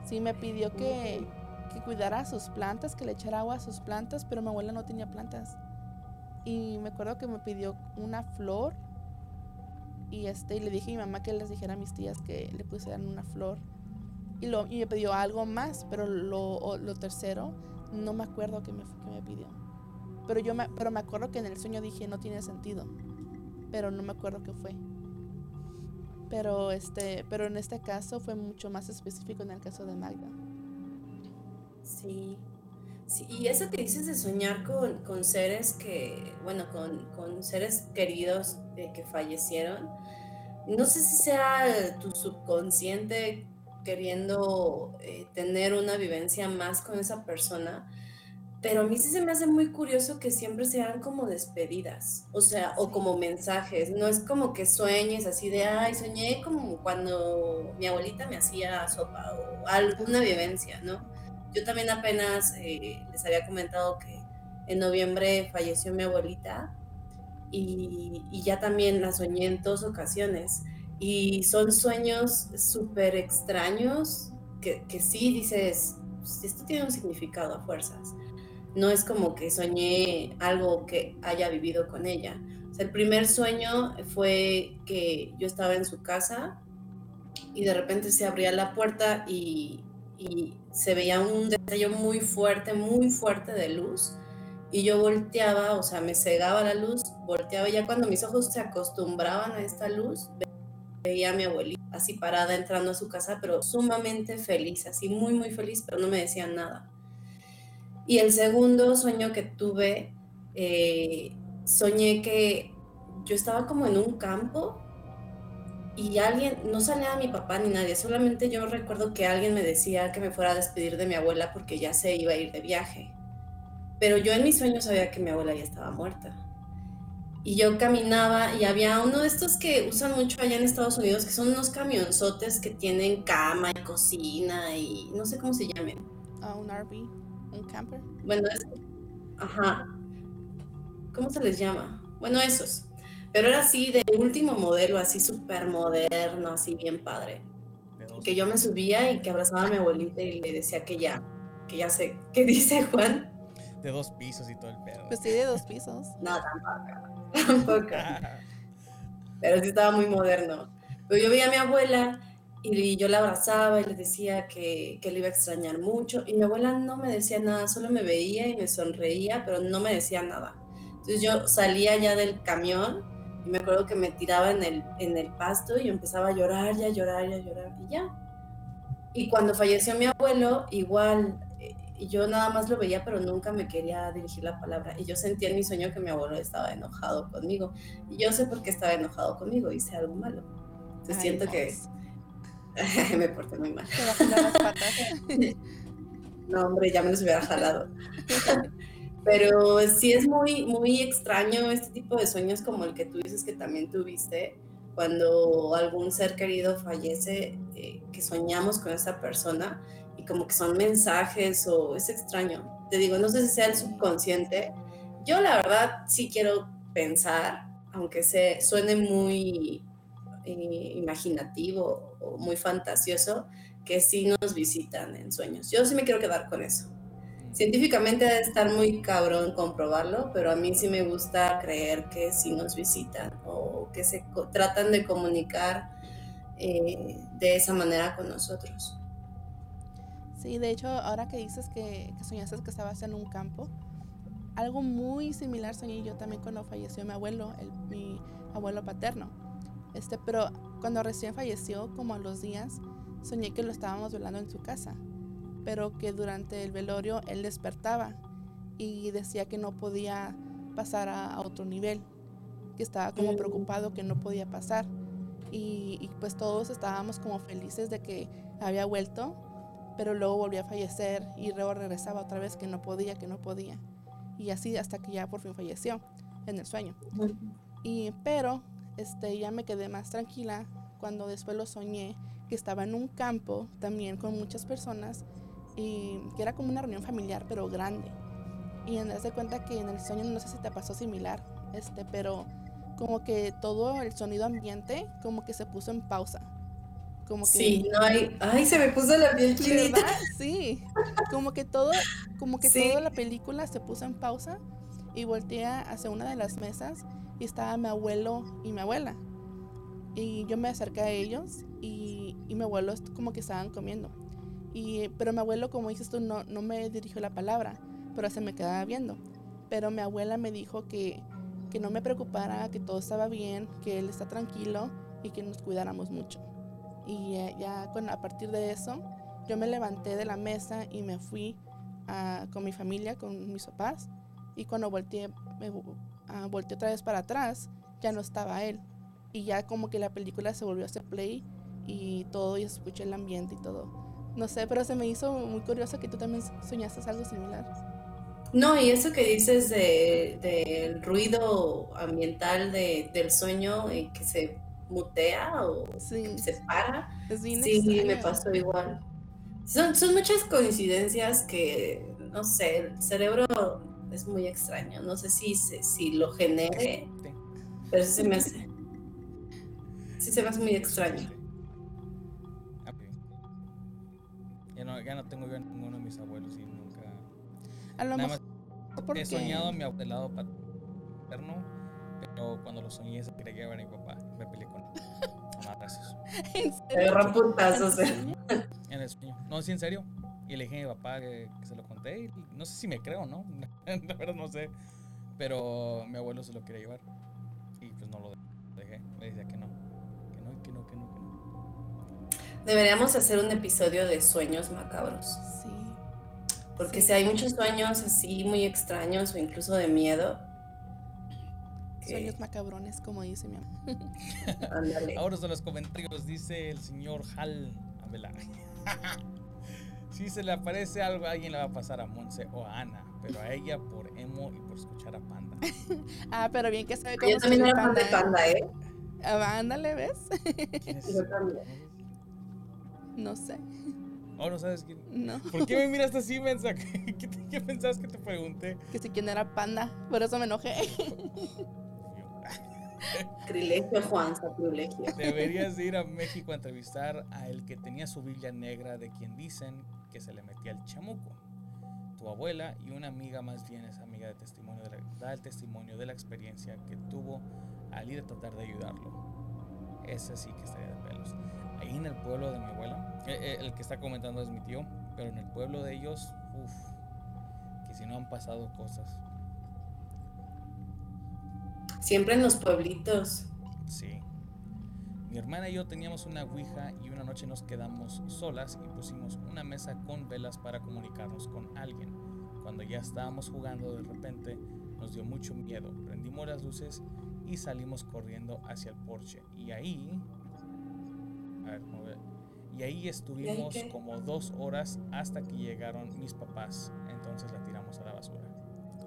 Sí, me pidió que, que cuidara a sus plantas, que le echara agua a sus plantas, pero mi abuela no tenía plantas. Y me acuerdo que me pidió una flor. Y este, y le dije a mi mamá que les dijera a mis tías que le pusieran una flor. Y, lo, y me pidió algo más, pero lo, lo tercero, no me acuerdo qué me, qué me pidió. Pero yo me, pero me acuerdo que en el sueño dije no tiene sentido. Pero no me acuerdo qué fue. Pero este, pero en este caso fue mucho más específico en el caso de Magda. Sí. Sí, y eso que dices de soñar con, con seres que, bueno, con, con seres queridos que fallecieron, no sé si sea tu subconsciente queriendo eh, tener una vivencia más con esa persona, pero a mí sí se me hace muy curioso que siempre sean como despedidas, o sea, o como mensajes, no es como que sueñes así de, ay, soñé como cuando mi abuelita me hacía sopa o alguna vivencia, ¿no? Yo también apenas eh, les había comentado que en noviembre falleció mi abuelita y, y ya también la soñé en dos ocasiones. Y son sueños súper extraños que, que sí dices, "Pues, esto tiene un significado a fuerzas. No es como que soñé algo que haya vivido con ella. El primer sueño fue que yo estaba en su casa y de repente se abría la puerta y, y se veía un destello muy fuerte, muy fuerte de luz. Y yo volteaba, o sea, me cegaba la luz, volteaba ya cuando mis ojos se acostumbraban a esta luz, veía a mi abuelita así parada entrando a su casa, pero sumamente feliz, así muy, muy feliz, pero no me decía nada. Y el segundo sueño que tuve, eh, soñé que yo estaba como en un campo y alguien, no salía mi papá ni nadie, solamente yo recuerdo que alguien me decía que me fuera a despedir de mi abuela porque ya se iba a ir de viaje. Pero yo en mis sueños sabía que mi abuela ya estaba muerta. Y yo caminaba y había uno de estos que usan mucho allá en Estados Unidos, que son unos camionzotes que tienen cama y cocina y no sé cómo se llamen. A un RV, un camper. Bueno, es, ajá. ¿Cómo se les llama? Bueno, esos. Pero era así de último modelo, así súper moderno, así bien padre. De dos. Que yo me subía y que abrazaba a mi abuelita y le decía que ya, que ya sé. ¿Qué dice Juan? De dos pisos y todo el pedo. Pues sí, de dos pisos. No, tampoco. Tampoco. Pero sí estaba muy moderno. Pero yo veía a mi abuela y yo la abrazaba y le decía que, que le iba a extrañar mucho. Y mi abuela no me decía nada, solo me veía y me sonreía, pero no me decía nada. Entonces yo salía ya del camión y me acuerdo que me tiraba en el, en el pasto y yo empezaba a llorar, ya llorar, ya llorar y ya. Y cuando falleció mi abuelo, igual, eh, yo nada más lo veía, pero nunca me quería dirigir la palabra. Y yo sentía en mi sueño que mi abuelo estaba enojado conmigo. Y yo sé por qué estaba enojado conmigo, hice algo malo. Entonces Ay, siento Moss. que me porté muy mal. Te va a jalar las patas. No, hombre, ya me los hubiera jalado. Pero sí es muy, muy extraño este tipo de sueños como el que tú dices que también tuviste, cuando algún ser querido fallece, eh, que soñamos con esa persona y como que son mensajes o es extraño. Te digo, no sé si sea el subconsciente. Yo la verdad sí quiero pensar, aunque se suene muy eh, imaginativo o muy fantasioso, que sí nos visitan en sueños. Yo sí me quiero quedar con eso. Científicamente debe estar muy cabrón comprobarlo, pero a mí sí me gusta creer que sí nos visitan o que se tratan de comunicar eh, de esa manera con nosotros. Sí, de hecho, ahora que dices que, que soñaste que estabas en un campo, algo muy similar soñé yo también cuando falleció mi abuelo, el- mi abuelo paterno. Este, pero cuando recién falleció, como a los días, soñé que lo estábamos velando en su casa, pero que durante el velorio él despertaba y decía que no podía pasar a, a otro nivel, que estaba como Mm. preocupado que no podía pasar. Y, y, pues todos estábamos como felices de que había vuelto, pero luego volvió a fallecer y luego regresaba otra vez que no podía, que no podía. Y así hasta que ya por fin falleció en el sueño. Y pero este ya me quedé más tranquila cuando después lo soñé que estaba en un campo también con muchas personas y que era como una reunión familiar pero grande. Y en de cuenta que en el sueño no sé si te pasó similar, este, pero como que todo el sonido ambiente como que se puso en pausa. Como que, sí, no hay, ay, se me puso la piel chinita. Sí, como que todo, como que toda la película se puso en pausa y volteé hacia una de las mesas y estaba mi abuelo y mi abuela. Y yo me acerqué a ellos y, y mi abuelo como que estaban comiendo. Y, pero mi abuelo, como dices tú, no, no me dirigió la palabra, pero se me quedaba viendo. Pero mi abuela me dijo que, que no me preocupara, que todo estaba bien, que él está tranquilo y que nos cuidáramos mucho. Y ya, con, a partir de eso, yo me levanté de la mesa y me fui con mi familia, con mis papás. Y cuando volteé, me, volteé otra vez para atrás, ya no estaba él. Y ya como que la película se volvió a hacer play y todo, y escuché el ambiente y todo. No sé, pero se me hizo muy curioso que tú también soñaste algo similar. No, y eso que dices del de, ruido ambiental de, del sueño y que se mutea o se para, sí, me pasó igual. Son, son muchas coincidencias que, no sé, el cerebro es muy extraño. No sé si, si lo genere, pero sí se me hace. Sí se me hace muy extraño. Ya no, ya no tengo yo a ninguno de mis abuelos y nunca. A lo mejor. He soñado a mi lado paterno, pero cuando lo soñé se quería llevar a mi papá. Me peleé con él. puntazos, En el sueño. No, sí, en serio. Y le dije a mi papá que, se lo conté. Y no sé si me creo, ¿no? La verdad no sé. Pero mi abuelo se lo quería llevar. Y pues no lo dejé. Le decía que no. Que no, que no, que no, que no. Deberíamos hacer un episodio de sueños macabros. Sí. Porque si hay muchos sueños así muy extraños o incluso de miedo. Sueños macabrones, como dice mi amor. Ahora son los comentarios, dice el señor Hal Abela. Si se le aparece algo, alguien le va a pasar a Monse o a Ana, pero a ella por emo y por escuchar a Panda. ah, pero bien que sabe cómo Yo también era fan de Panda, ¿eh? Ah, ándale, ¿ves? ¿Quién es? Yo también. No sé. Oh, ¿no sabes quién? No. ¿Por qué me miraste así, mensa? ¿Qué, qué pensabas que te pregunté? Que si quién era Panda, por eso me enojé. Privilegio, Juan, privilegio. Deberías ir a México a entrevistar a el que tenía su Biblia negra, de quien dicen que se le metía el chamuco. Tu abuela y una amiga más bien es amiga de testimonio de la, da el testimonio de la experiencia que tuvo al ir a tratar de ayudarlo. Ese sí que estaría de pelos. Ahí en el pueblo de mi abuela, eh, eh, el que está comentando es mi tío, pero en el pueblo de ellos, uff, que si no han pasado cosas. Siempre en los pueblitos. Sí. Mi hermana y yo teníamos una Ouija y una noche nos quedamos solas y pusimos una mesa con velas para comunicarnos con alguien. Cuando ya estábamos jugando de repente nos dio mucho miedo. Prendimos las luces y salimos corriendo hacia el porche. Y ahí... A ver, Y ahí estuvimos como dos horas hasta que llegaron mis papás. Entonces la tiramos a la basura.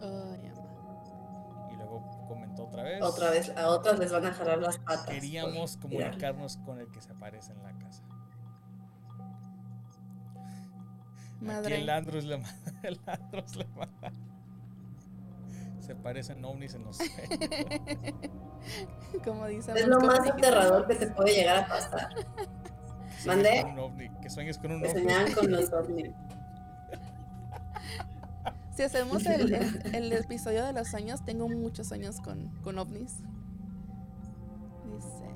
Oh, comentó otra vez. Otra vez, a otras les van a jalar las patas. Queríamos comunicarnos con el que se aparece en la casa. Madre. Aquí el Andros le manda. El Andros le manda. Se parecen ovnis en los Como dice. Es lo más aterrador que te puede llegar a pasar. ¿Mande? Que sueñes con un ovni. Que con los ovnis. Si hacemos el, el, episodio de los sueños, tengo muchos sueños con, con ovnis. Dice.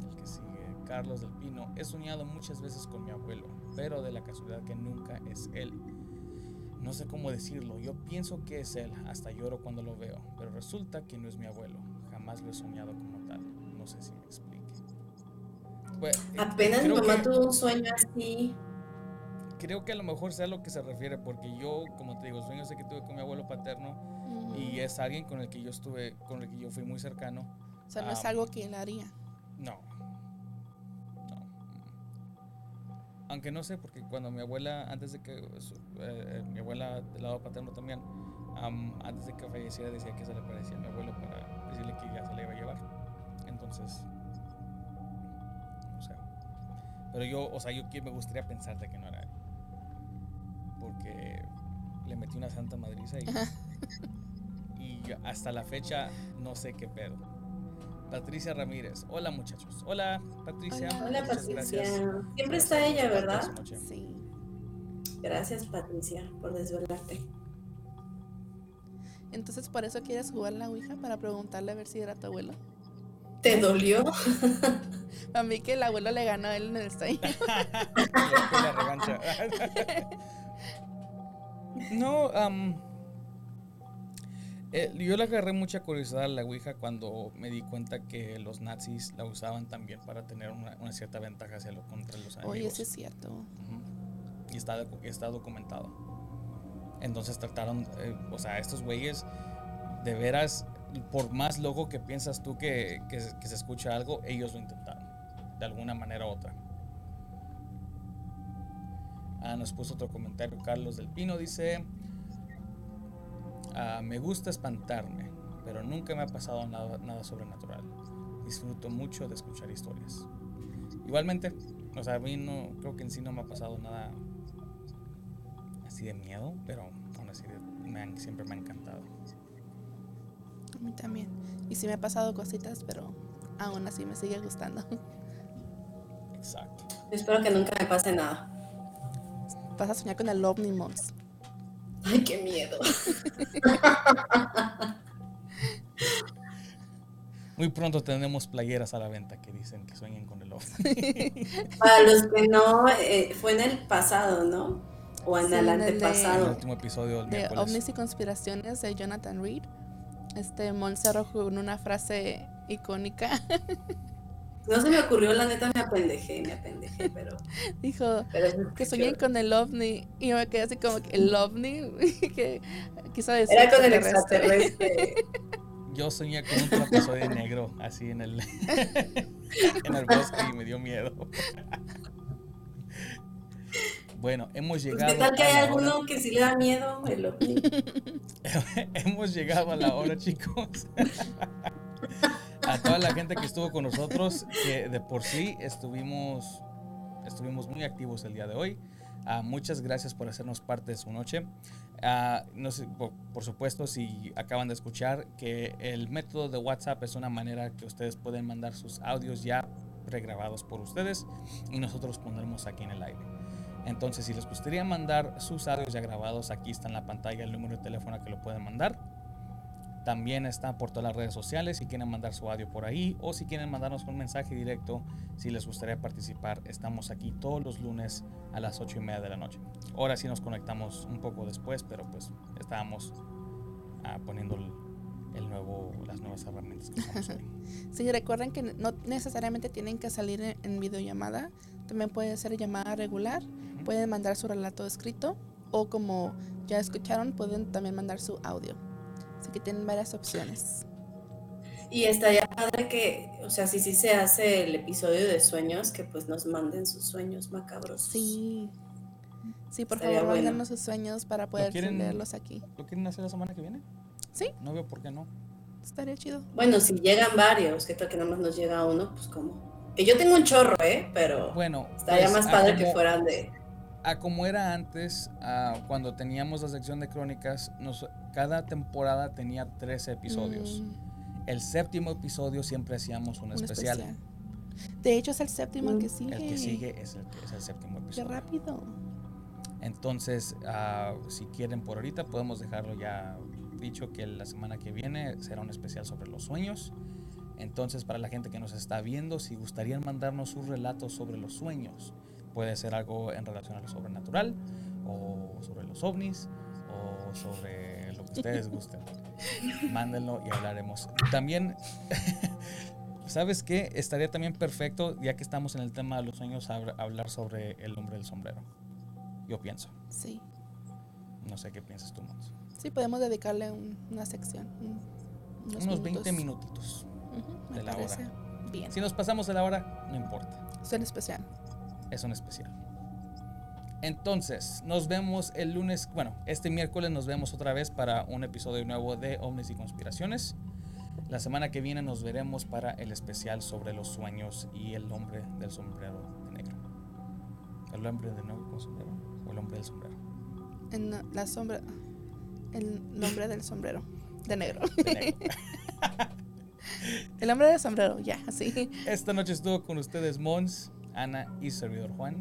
El que sigue, Carlos del Pino. He soñado muchas veces con mi abuelo, pero de la casualidad que nunca es él. No sé cómo decirlo, yo pienso que es él, hasta lloro cuando lo veo, pero resulta que no es mi abuelo. Jamás lo he soñado como tal. No sé si me explique. Pues, Apenas mi mamá tuvo un sueño así creo que a lo mejor sea a lo que se refiere, porque yo, como te digo, sueño sé que tuve con mi abuelo paterno y es alguien con el que yo estuve, con el que yo fui muy cercano. O sea, no es algo que él haría. No. No. Aunque no sé, porque cuando mi abuela, antes de que su- eh, mi abuela del lado paterno también, am, antes de que falleciera decía que se le parecía a mi abuelo para decirle que ya se le iba a llevar. Entonces, no sé. Pero yo, o sea, yo me gustaría pensar de que no era él. Porque le metí una santa madriza y, y yo hasta la fecha no sé qué pedo. Patricia Ramírez. Hola muchachos. Hola Patricia. Hola. Patricia. gracias Siempre está ella, ¿verdad? Sí. Gracias Patricia por desvelarte. Entonces, ¿por eso quieres jugar la Ouija? Para preguntarle a ver si era tu abuelo. ¿Te dolió? A mí que el abuelo le ganó a él en el sueño. no, eh, yo le agarré mucha curiosidad a la Ouija cuando me di cuenta que los nazis la usaban también para tener una, una cierta ventaja hacia lo, contra los enemigos. Oye, sí es cierto. Y está, docu- está documentado. Entonces trataron, eh, o sea, estos güeyes, de veras, por más loco que piensas tú que, que se- que se escucha algo, ellos lo intentaron, de alguna manera u otra. Ah, nos puso otro comentario Carlos del Pino, dice, "Ah, me gusta espantarme, pero nunca me ha pasado nada, nada sobrenatural. Disfruto mucho de escuchar historias. Igualmente, o sea, a mí no, creo que en sí no me ha pasado nada así de miedo, pero aún así de- me han- siempre me ha encantado. A mí también. Y sí me ha pasado cositas, pero aún así me sigue gustando. Exacto. Espero que nunca me pase nada. Vas a soñar con el Omnimons. Ay, qué miedo. Muy pronto tenemos playeras a la venta que dicen que sueñen con el ovni. Para los que no, eh, fue en el pasado, ¿no? O en Sí, el en el antepasado. último episodio del De miércoles. ovnis y conspiraciones de Jonathan Reed. Este Mon con una frase icónica. No se me ocurrió, la neta me apendejé, me apendejé, pero, Dijo pero que soñé con el ovni. Y yo me quedé así como que el ovni. que quiso decir Era con el extraterrestre. Yo soñé con un trapezoide negro así en el, en el bosque y me dio miedo. Bueno, hemos Pues, llegado ¿Qué tal que a hay alguno hora- que sí le da miedo? El ovni? hemos llegado a la hora, chicos. A toda la gente que estuvo con nosotros, que de por sí estuvimos, estuvimos muy activos el día de hoy. Ah, muchas gracias por hacernos parte de su noche. Ah, no sé, por, por supuesto, si acaban de escuchar que el método de WhatsApp es una manera que ustedes pueden mandar sus audios ya pregrabados por ustedes y nosotros pondremos aquí en el aire. Entonces, si les gustaría mandar sus audios ya grabados, aquí está en la pantalla el número de teléfono que lo pueden mandar. También está por todas las redes sociales si quieren mandar su audio por ahí o si quieren mandarnos un mensaje directo si les gustaría participar. Estamos aquí todos los lunes a las 8 y media de la noche. Ahora sí nos conectamos un poco después, pero pues estábamos ah, poniendo el, el nuevo, las nuevas herramientas que hoy. Sí, recuerden que no necesariamente tienen que salir en, en videollamada. También puede ser llamada regular. Pueden mandar su relato escrito o como ya escucharon, pueden también mandar su audio. Que tienen varias opciones. Y estaría padre que, o sea, si sí se hace el episodio de sueños, que pues nos manden sus sueños macabros. Sí. Sí, por Estaría favor, bueno. sus sueños para poder quieren? leerlos aquí. ¿Lo quieren hacer la semana que viene? Sí. No veo por qué no. Estaría chido. Bueno, si llegan varios, que tal que nada más nos llega uno, pues como. Que yo tengo un chorro, ¿eh? Pero Bueno, estaría pues, más padre que como- fueran de. A como era antes, ah, cuando teníamos la sección de crónicas, nos- cada temporada tenía 13 episodios. Mm, El séptimo episodio siempre hacíamos un, un especial. especial. De hecho, es el séptimo el que sigue. El que sigue es el, que- es el séptimo Qué episodio. rápido. Entonces, ah, si quieren por ahorita, podemos dejarlo ya dicho que la semana que viene será un especial sobre los sueños. Entonces, para la gente que nos está viendo, si gustarían mandarnos sus relatos sobre los sueños, puede ser algo en relación a lo sobrenatural, o sobre los ovnis, o sobre lo que ustedes gusten. Mándenlo y hablaremos. También, ¿sabes qué? Estaría también perfecto, ya que estamos en el tema de los sueños, hab- hablar sobre el hombre del sombrero. Yo pienso. Sí. No sé qué piensas tú, Mons. Sí, podemos dedicarle un- una sección. un- Unos 20 minutos. minutitos. Me de la parece. hora. Bien. Si nos pasamos de la hora, no importa. Suena especial. Es un especial. Entonces, nos vemos el lunes, bueno, este miércoles nos vemos otra vez para un episodio nuevo de Ovnis y Conspiraciones. La semana que viene nos veremos para el especial sobre los sueños y el hombre del sombrero de negro. ¿El hombre de negro con sombrero o el hombre del sombrero? En la sombra. El nombre del sombrero. De negro. De negro. El hombre del sombrero, ya, así. Esta noche estuvo con ustedes Mons, Ana y servidor Juan.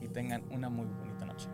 Y tengan una muy bonita noche.